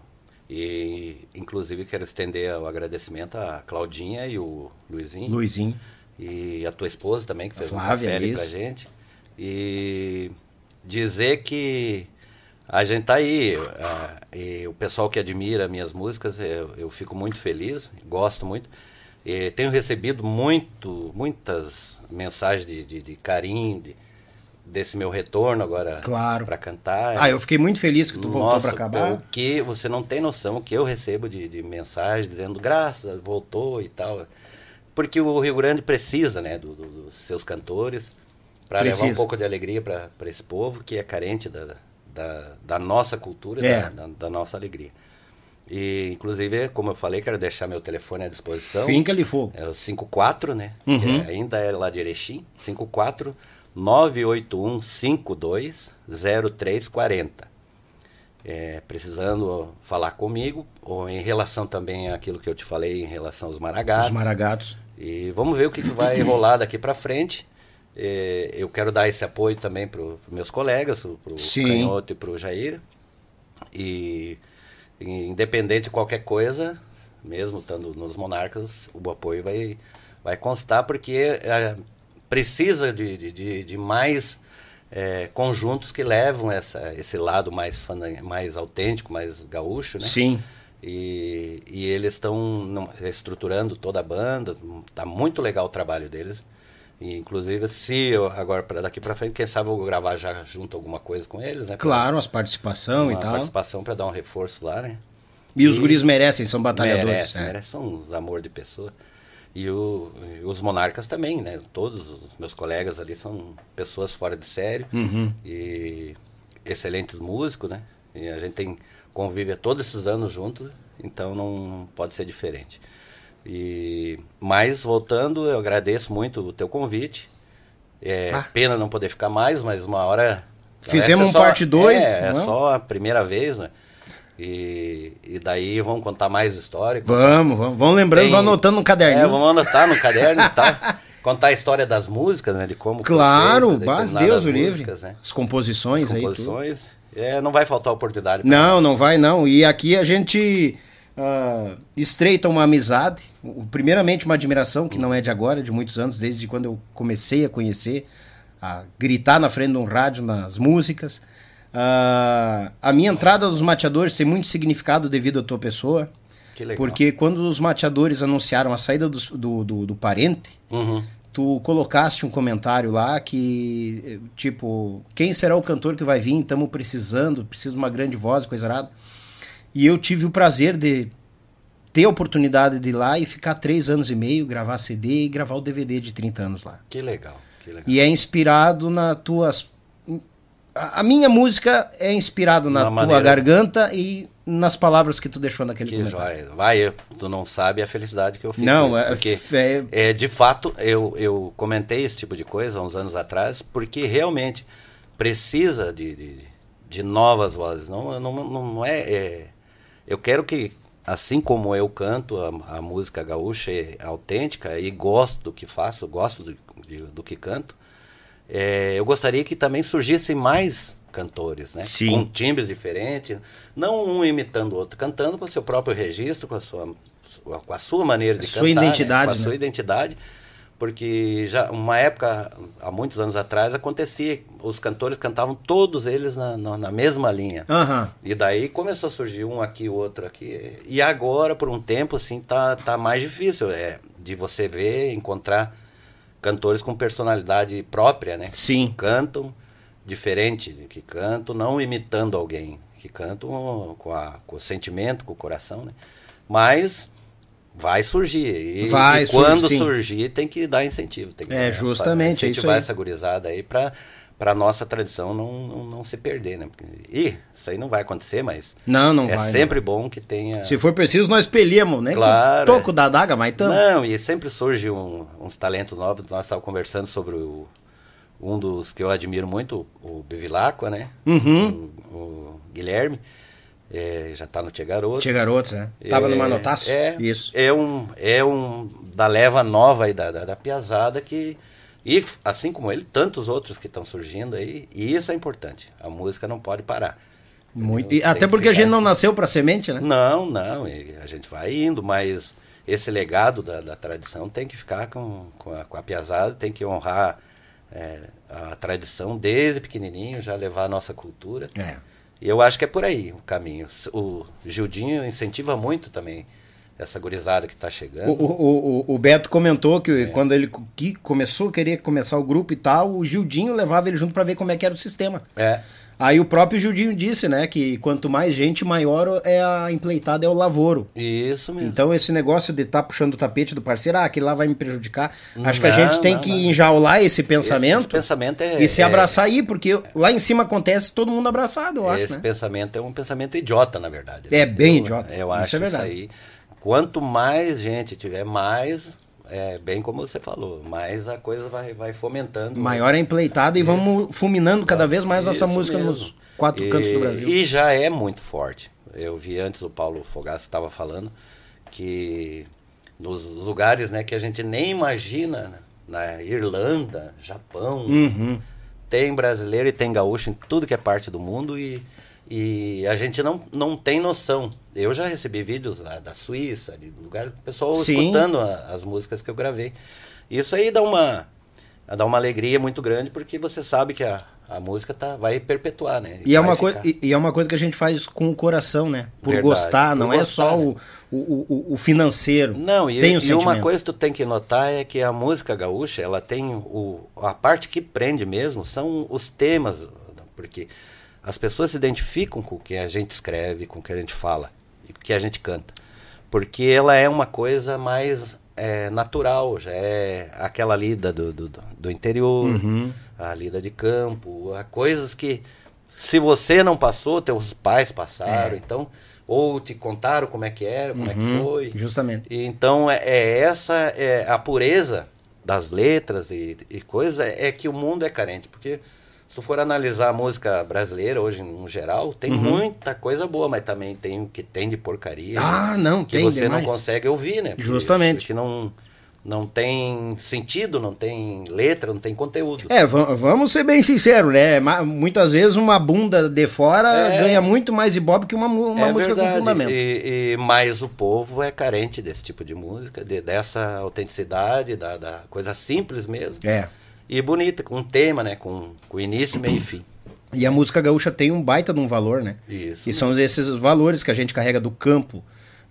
E, inclusive, quero estender o agradecimento à Claudinha e o Luizinho. Luizinho. E a tua esposa também, que fez Flávia, um café pra gente. E dizer que a gente tá aí. ah, e o pessoal que admira minhas músicas, eu, eu fico muito feliz, gosto muito. E tenho recebido muito, muitas mensagens de, de, de carinho, de- desse meu retorno agora Claro. para cantar. Ah, eu fiquei muito feliz que tu voltou Nossa, pra acabar. O que você não tem noção o que eu recebo de, de mensagem dizendo graças, voltou e tal. Porque o Rio Grande precisa, né, do- do- dos seus cantores para levar um pouco de alegria para esse povo que é carente da, da, da nossa cultura, É. da, da- nossa alegria. E, inclusive, como eu falei, quero deixar meu telefone à disposição. Finca-lhe fogo. É o 54, né? Uhum. É- ainda é lá de Erechim. 54 981 52 0340. É, precisando falar comigo, ou em relação também àquilo que eu te falei em relação aos maragatos. Os maragatos. E vamos ver o que, que vai rolar daqui para frente. É, eu quero dar esse apoio também para os meus colegas, para o. Canhoto e para o Jair. E independente de qualquer coisa, mesmo estando nos Monarcas, o apoio vai, vai constar, porque é, precisa de, de, de, mais é, conjuntos que levam essa, esse lado mais, mais autêntico, mais gaúcho, né? Sim. E, e eles estão estruturando toda a banda, tá muito legal o trabalho deles. E, inclusive, se eu agora para daqui para frente, quem sabe eu vou gravar já junto alguma coisa com eles, né? Pra Claro, as participação e tal. participação para dar um reforço lá, né? E os guris merecem, são batalhadores. Merece, é. merece, são uns amor de pessoa. E, o- e os monarcas também, né? Todos os meus colegas ali são pessoas fora de sério Uhum. e excelentes músicos, né? E a gente tem convive todos esses anos juntos, então não pode ser diferente. E mas voltando, eu agradeço muito o teu convite. É Ah. pena não poder ficar mais, mas uma hora Fizemos é um só- parte dois, É, é só a primeira vez, né? E, e daí vamos contar mais história. Vamos, vamos. Vamos lembrando, Tem- vamos anotando no É, caderninho. vamos anotar no caderno e tal. Contar a história das músicas, né? De como Claro, mas Deus o livre. né? As composições, As aí. tudo. composições. É, não vai faltar oportunidade. Não, não vai não. E aqui a gente ah, estreita uma amizade, primeiramente uma admiração que não é de agora, de muitos anos, desde quando eu comecei a conhecer, a gritar na frente de um rádio nas músicas. Ah, a minha entrada dos mateadores tem muito significado devido à tua pessoa, porque quando os mateadores anunciaram a saída dos- do, do, do parente, Uhum. tu colocaste um comentário lá que, eh, tipo, quem será o cantor que vai vir? Estamos precisando, preciso de uma grande voz, coisa errada. E eu tive o prazer de ter a oportunidade de ir lá e ficar três anos e meio, gravar CD e gravar o DVD de 30 anos lá. Que legal. Que legal. E é inspirado nas tuas. A minha música é inspirado na Na tua maneira- garganta e nas palavras que tu deixou naquele Que comentário. joia. Vai, tu não sabe a felicidade que eu fico. Não, isso, é, porque é- É, de fato, eu, eu comentei esse tipo de coisa há uns anos atrás, porque realmente precisa de, de, de novas vozes. Não, não, não é, é- Eu quero que, assim como eu canto a, a música gaúcha é autêntica e gosto do que faço, gosto do, de- do que canto, é, eu gostaria que também surgissem mais cantores, né? Sim. Com timbres diferentes, não um imitando o outro, cantando com o seu próprio registro, com a sua, com a sua maneira de A cantar, sua né? identidade, com a né? sua identidade, porque já uma época, há muitos anos atrás, acontecia, os cantores cantavam todos eles na, na, na mesma linha. Aham. E daí começou a surgir um aqui, outro aqui. E agora, por um tempo, assim, tá, tá mais difícil é, de você ver, encontrar cantores com personalidade própria, né? Sim. Cantam diferente, que cantam não imitando alguém, que cantam com, a, com o sentimento, com o coração, né? Mas vai surgir. E, Vai e quando surgir, surgir, tem que dar incentivo. Tem que É, justamente, é isso incentivar aí. essa gurizada aí pra, pra nossa tradição não, não, não se perder, né? Ih, isso aí não vai acontecer, mas Não, não é vai. sempre bom que tenha... Se for preciso, nós pelhamos, né? Claro, Toco da daga, mas tamo. Não, e sempre surge um- uns talentos novos. Nós estávamos conversando sobre o- um dos que eu admiro muito, o Bevilacqua, né? Uhum. O, o Guilherme. É, já está no Tia Garoto. Tia Garotos, né? Tava É, no Manotaço? É, Isso. É um, é um da leva nova aí da, da, da piazada que. E assim como ele, tantos outros que estão surgindo aí. E isso é importante. A música não pode parar. Muito. E até que porque a gente não assim. nasceu pra semente, né? Não, não, a gente vai indo, mas esse legado da, da tradição tem que ficar com, com, a, com a piazada, tem que honrar é, a tradição desde pequenininho, já levar a nossa cultura. É. Eu acho que é por aí o caminho. O Gildinho incentiva muito também essa gurizada que está O, chegando. o, o, o Beto comentou que É. quando ele que começou, queria começar o grupo e tal, o Gildinho levava ele junto pra ver como é que era o sistema. É, Aí o próprio Gildinho disse, né, que quanto mais gente, maior é a empleitada, é o lavoro. isso mesmo. Então esse negócio de estar puxando o tapete do parceiro, ah, aquele lá vai me prejudicar. Acho que a Não, gente tem não, que não. enjaular esse Esse- pensamento esse pensamento é, e se é- abraçar aí, porque lá em cima acontece todo mundo abraçado, eu acho, Esse né? pensamento é um pensamento idiota, na verdade. É bem Eu- idiota, Eu isso acho é verdade. aí. Quanto mais gente tiver, mais, é, bem como você falou, mais a coisa vai, vai fomentando. Maior é empleitada e vamos fulminando cada vez mais nossa Isso música mesmo. nos quatro E- cantos do Brasil. E já é muito forte. Eu vi antes o Paulo Fogaça estava falando que nos lugares né, que a gente nem imagina, na Irlanda, Japão, Uhum. tem brasileiro e tem gaúcho em tudo que é parte do mundo e, e a gente não, não tem noção. Eu já recebi vídeos lá da Suíça, de lugar, pessoal Sim. escutando a- as músicas que eu gravei. Isso aí dá uma, dá uma alegria muito grande porque você sabe que a, a música tá, vai perpetuar, né? E é, Vai uma coi- ficar. e, e é uma coisa que a gente faz com o coração, né? Por Verdade, gostar, por não é gostar, só né? o, o, o, o financeiro. Não, e, tem o e sentimento. uma coisa que tu tem que notar é que a música gaúcha, ela tem o, a parte que prende mesmo são os temas, porque as pessoas se identificam com o que a gente escreve, com o que a gente fala e com o que a gente canta. Porque ela é uma coisa mais é, natural, já é aquela lida do, do, do- interior, Uhum. a lida de campo, há coisas que se você não passou, teus pais passaram, É. então ou te contaram como é que era, como é que foi. Justamente. E Então, é, é essa é a pureza das letras e, e coisas é que o mundo é carente. Porque se tu for analisar a música brasileira hoje, no geral, tem muita coisa boa, mas também tem o que tem de porcaria. Uhum. Ah, não, que tem você demais. não consegue ouvir, né? Porque- Justamente. Porque não, não tem sentido, não tem letra, não tem conteúdo. É, va- vamos ser bem sinceros, né? Muitas vezes uma bunda de fora É. ganha muito mais ibope que uma, uma É música com verdade. fundamento. E, e- mas o povo é carente desse tipo de música, de- dessa autenticidade, da, da coisa simples mesmo. É. E bonita, com um tema, né? Com, com início, meio e fim. E a música gaúcha tem um baita de um valor, né? Isso. E são esses valores que a gente carrega do campo,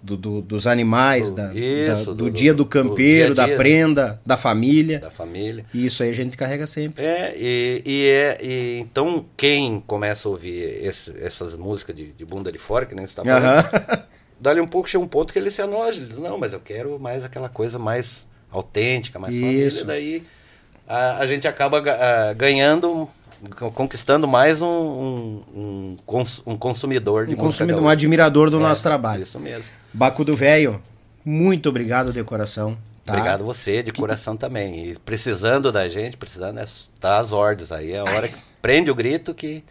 do, do- dos animais, Do- da, da- isso, do, do- dia do campeiro, dia a da dia, prenda, da família. Da família. E isso aí a gente carrega sempre. É, e, e é, e então quem começa a ouvir esse- essas músicas de, de bunda de fora, que nem você tá falando, dali um pouco chega um ponto que ele se anoja. Ele diz, não, mas eu quero mais aquela coisa mais autêntica, mais família. Isso. Daí a, a gente acaba ah, ganhando, conquistando mais um, um, um, cons- um consumidor de Um consumidor, um admirador do É, nosso trabalho. Isso mesmo. Bacudo Velho, muito obrigado de coração. tá? Obrigado você, de coração também. E precisando da gente, precisando é dar as ordens aí. É a hora que prende o grito que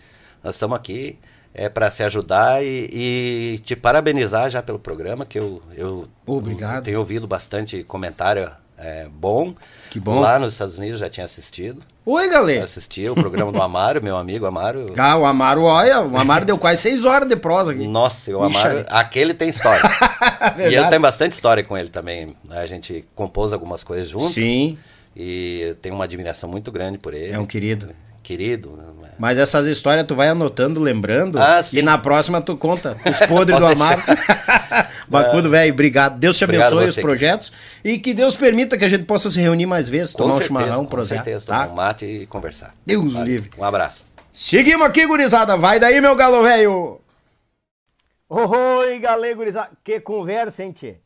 nós estamos aqui é para se ajudar e, e te parabenizar já pelo programa, que eu, eu, Obrigado. eu tenho ouvido bastante comentário é, bom. Que bom. Lá nos Estados Unidos já tinha assistido. Oi, galera. assisti o programa do Amaro, meu amigo Amaro. Ah, o Amaro, olha, o Amaro deu quase seis horas de prosa aqui. Nossa, o Ixi, Amaro, ali. aquele tem história. e eu tenho bastante história com ele também. A gente compôs algumas coisas juntos. Sim, E tenho uma admiração muito grande por ele. é um querido. Querido. Né? Mas essas histórias tu vai anotando, lembrando, Ah, e na próxima tu conta os podres do Amaro. Bacudo, velho, obrigado. Deus te Obrigado abençoe os você. projetos e que Deus permita que a gente possa se reunir mais vezes, Com tomar um certeza, chimarrão, com projeto, certeza, tá? tomar um mate e conversar. Deus Vale. livre. Um abraço. Seguimos aqui, gurizada. Vai daí, meu galo velho. Oi, galera, gurizada. Que conversa, hein, tchê?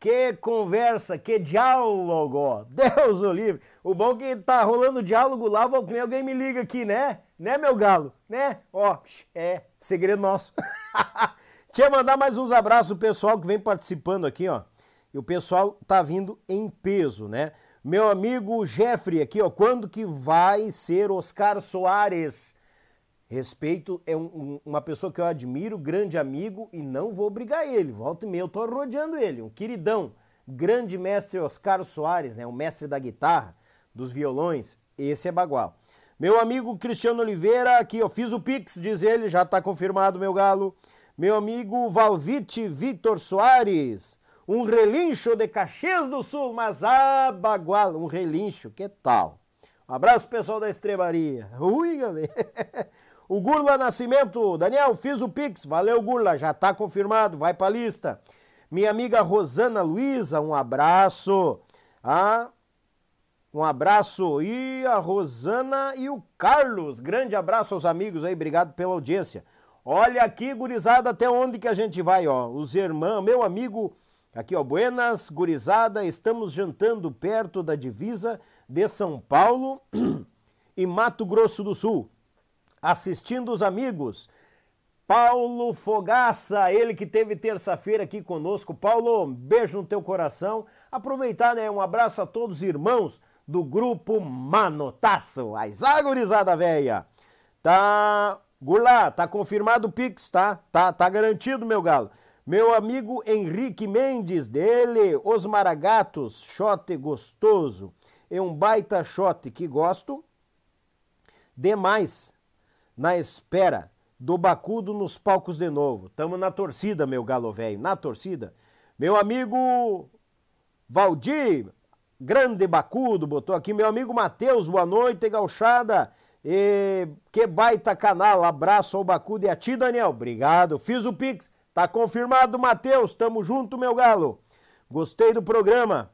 Que conversa, que diálogo. Deus o livre. O bom é que tá rolando diálogo lá, volta meia, alguém me liga aqui, né? Né, meu galo? Né? Ó, é, segredo nosso. Deixa eu mandar mais uns abraços pro pessoal que vem participando aqui, ó. E o pessoal tá vindo em peso, né? Meu amigo Jeffrey aqui, ó. Quando que vai ser Oscar Soares? Respeito é um- um- uma pessoa que eu admiro, grande amigo, e não vou brigar ele. Volta e meia, eu tô rodeando ele. Um queridão, grande mestre Oscar Soares, né? O mestre da guitarra, dos violões. Esse é bagual. Meu amigo Cristiano Oliveira, aqui, eu fiz o Pix, diz ele, já tá confirmado, meu galo. Meu amigo Valvite Vitor Soares, um relincho de Caxias do Sul, mas ah, bagual, um relincho, que tal? Um abraço, pessoal da Estrebaria. Ui, galera. O Gurla Nascimento, Daniel, fiz o Pix. Valeu, Gurla, já tá confirmado, vai pra lista. Minha amiga Rosana Luiza, um abraço. Ah, um abraço. E a Rosana e o Carlos. Grande abraço aos amigos aí, obrigado pela audiência. Olha aqui, gurizada, até onde que a gente vai, ó. Os irmãos, meu amigo, aqui, ó, Buenas, gurizada, estamos jantando perto da divisa de São Paulo e Mato Grosso do Sul assistindo os amigos. Paulo Fogaça, ele que teve terça-feira aqui conosco. Paulo, um beijo no teu coração. Aproveitar, né? Um abraço a todos os irmãos do grupo Manotaço. As agorizada véia. Tá, Gulá, tá confirmado o Pix, tá? Tá, tá garantido, meu galo. Meu amigo Henrique Mendes, dele, Os Maragatos, shot gostoso. É um baita shot que gosto demais na espera do Bacudo nos palcos de novo. Tamo na torcida, meu galo velho, na torcida. Meu amigo Valdir, grande Bacudo, botou aqui. Meu amigo Matheus, boa noite, gauchada. E que baita canal, abraço ao Bacudo e a ti, Daniel. Obrigado, fiz o Pix, tá confirmado, Matheus, tamo junto, meu galo. Gostei do programa.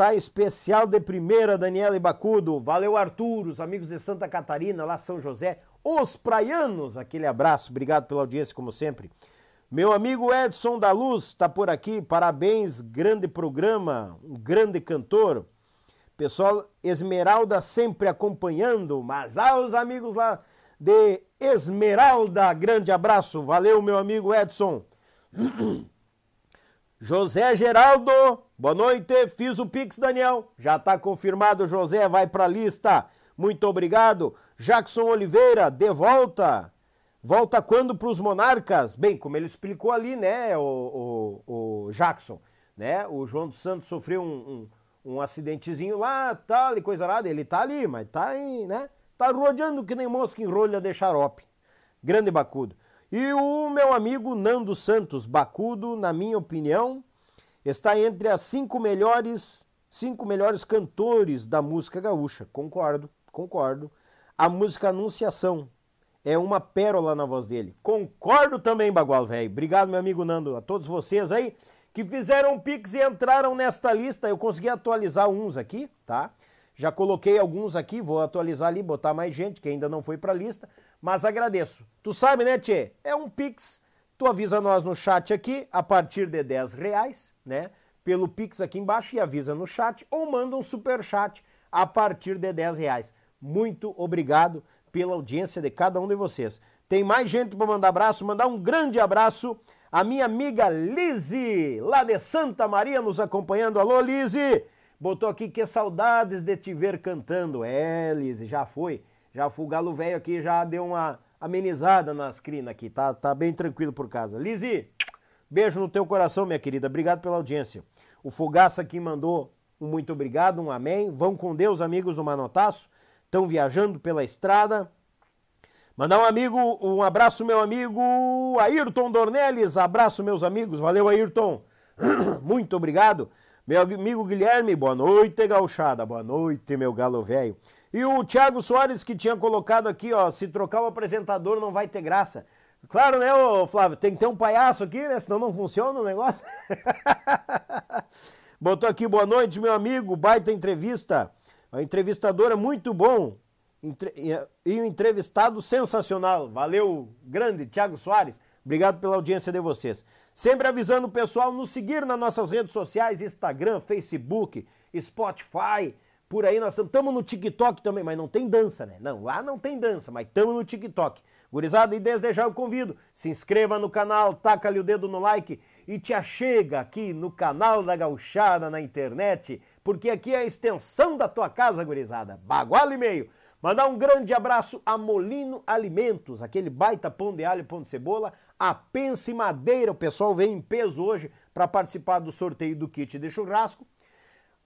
Tá especial de primeira, Daniela e Bacudo. Valeu, Arthur, os amigos de Santa Catarina, lá São José, os praianos. Aquele abraço, obrigado pela audiência, como sempre. Meu amigo Edson da Luz tá por aqui, parabéns, grande programa, um grande cantor. Pessoal, Esmeralda sempre acompanhando, mas aos amigos lá de Esmeralda, grande abraço. Valeu, meu amigo Edson. José Geraldo, boa noite. Fiz o Pix, Daniel. Já está confirmado, José, vai para a lista. Muito obrigado. Jackson Oliveira, de volta. Volta quando para os Monarcas? Bem, como ele explicou ali, né, o, o, o Jackson, né? O João dos Santos sofreu um, um, um acidentezinho lá, tal, e coisa nada. Ele tá ali, mas tá aí, né? Tá rodeando que nem mosca em rolha de xarope. Grande Bacudo. E o meu amigo Nando Santos, Bacudo, na minha opinião, está entre as cinco melhores, cinco melhores cantores da música gaúcha. Concordo, concordo. A música Anunciação é uma pérola na voz dele. Concordo também, Bagual, velho. Obrigado, meu amigo Nando, a todos vocês aí que fizeram pix e entraram nesta lista. Eu consegui atualizar uns aqui, tá? Já coloquei alguns aqui, vou atualizar ali, botar mais gente que ainda não foi pra lista, mas agradeço. Tu sabe, né, Tchê? É um Pix, tu avisa nós no chat aqui, a partir de 10 reais, né? Pelo Pix aqui embaixo e avisa no chat, ou manda um super chat a partir de 10 reais. Muito obrigado pela audiência de cada um de vocês. Tem mais gente para mandar abraço, mandar um grande abraço à minha amiga Lise, lá de Santa Maria, nos acompanhando. Alô, Lise! Botou aqui que saudades de te ver cantando. É, Lise, já foi. Já foi. O galo velho aqui já deu uma amenizada nas crinas aqui. Tá, tá bem tranquilo por casa. Lise, beijo no teu coração, minha querida. Obrigado pela audiência. O Fogaça aqui mandou um muito obrigado, um amém. Vão com Deus, amigos do Manotaço. Estão viajando pela estrada. Mandar um amigo, um abraço, meu amigo Ayrton Dornelles. Abraço, meus amigos. Valeu, Ayrton. Muito obrigado. Meu amigo Guilherme, boa noite, gauchada. Boa noite, meu galo velho. E o Thiago Soares que tinha colocado aqui, ó, se trocar o apresentador não vai ter graça. Claro, né, ô Flávio? Tem que ter um palhaço aqui, né? Senão não funciona o negócio. Botou aqui, boa noite, meu amigo. Baita entrevista. A entrevistadora muito bom. E o entrevistado sensacional. Valeu, grande Thiago Soares. Obrigado pela audiência de vocês. Sempre avisando o pessoal nos seguir nas nossas redes sociais, Instagram, Facebook, Spotify. Por aí nós estamos no TikTok também, mas não tem dança, né? Não, lá não tem dança, mas estamos no TikTok. Gurizada, e desde já eu convido, se inscreva no canal, taca ali o dedo no like e te achega aqui no canal da Gauchada na internet, porque aqui é a extensão da tua casa, gurizada. Bagual e meio. Mandar um grande abraço a Molino Alimentos, aquele baita pão de alho pão de cebola, a Pense Madeira, o pessoal vem em peso hoje para participar do sorteio do kit de churrasco.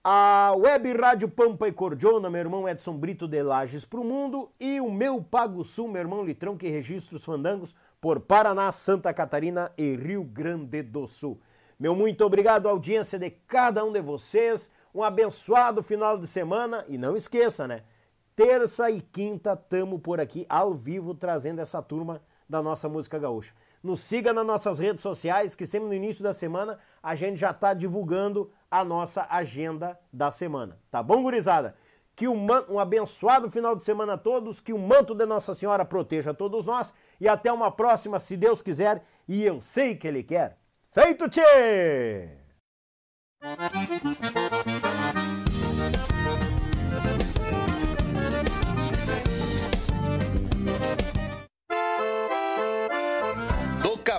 A Web Rádio Pampa e Cordiona, meu irmão Edson Brito de Lages pro Mundo e o meu Pago Sul, meu irmão Litrão, que registra os fandangos por Paraná, Santa Catarina e Rio Grande do Sul. Meu muito obrigado à audiência de cada um de vocês, um abençoado final de semana e não esqueça, né? Terça e quinta tamo por aqui ao vivo trazendo essa turma da nossa música gaúcha. Nos siga nas nossas redes sociais, que sempre no início da semana a gente já está divulgando a nossa agenda da semana. Tá bom, gurizada? Que um, um abençoado final de semana a todos, que o manto de Nossa Senhora proteja todos nós e até uma próxima, se Deus quiser, e eu sei que Ele quer. Feito, tchê!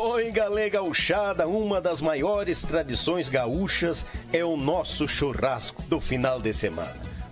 Oi, galera gauchada, uma das maiores tradições gaúchas é o nosso churrasco do final de semana.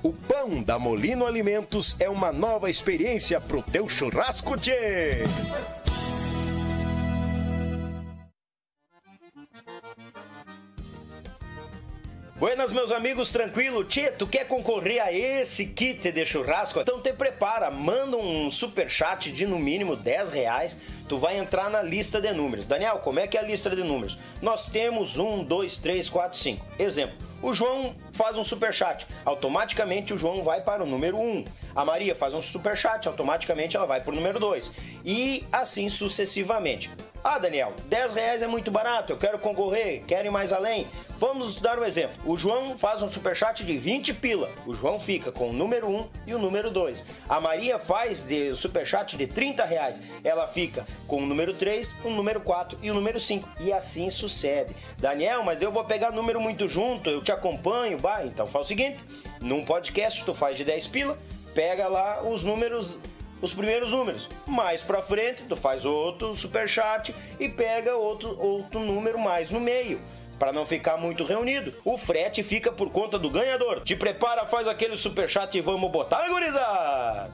O pão da Molino Alimentos é uma nova experiência pro teu churrasco, tchê! Buenas, meus amigos, tranquilo? Tia, tu quer concorrer a esse kit de churrasco? Então te prepara, manda um super chat de no mínimo 10 reais, tu vai entrar na lista de números. Daniel, como é que é a lista de números? Nós temos 1, 2, 3, 4, 5. Exemplo, o João faz um super chat, automaticamente o João vai para o número 1. A Maria faz um super chat, automaticamente ela vai para o número 2. E assim sucessivamente. Ah, Daniel, 10 reais é muito barato, eu quero concorrer, quero ir mais além. Vamos dar um exemplo. O João faz um superchat de 20 pila. O João fica com o número 1 e o número 2. A Maria faz de superchat de 30 reais. Ela fica com o número 3, o número 4 e o número 5. E assim sucede. Daniel, mas eu vou pegar número muito junto, eu te acompanho. Bah, então faz o seguinte: num podcast tu faz de 10 pila, pega lá os números os primeiros números. Mais para frente, tu faz outro super chat e pega outro, outro número mais no meio. Para não ficar muito reunido, o frete fica por conta do ganhador. Te prepara, faz aquele superchat e vamos botar, gurizada!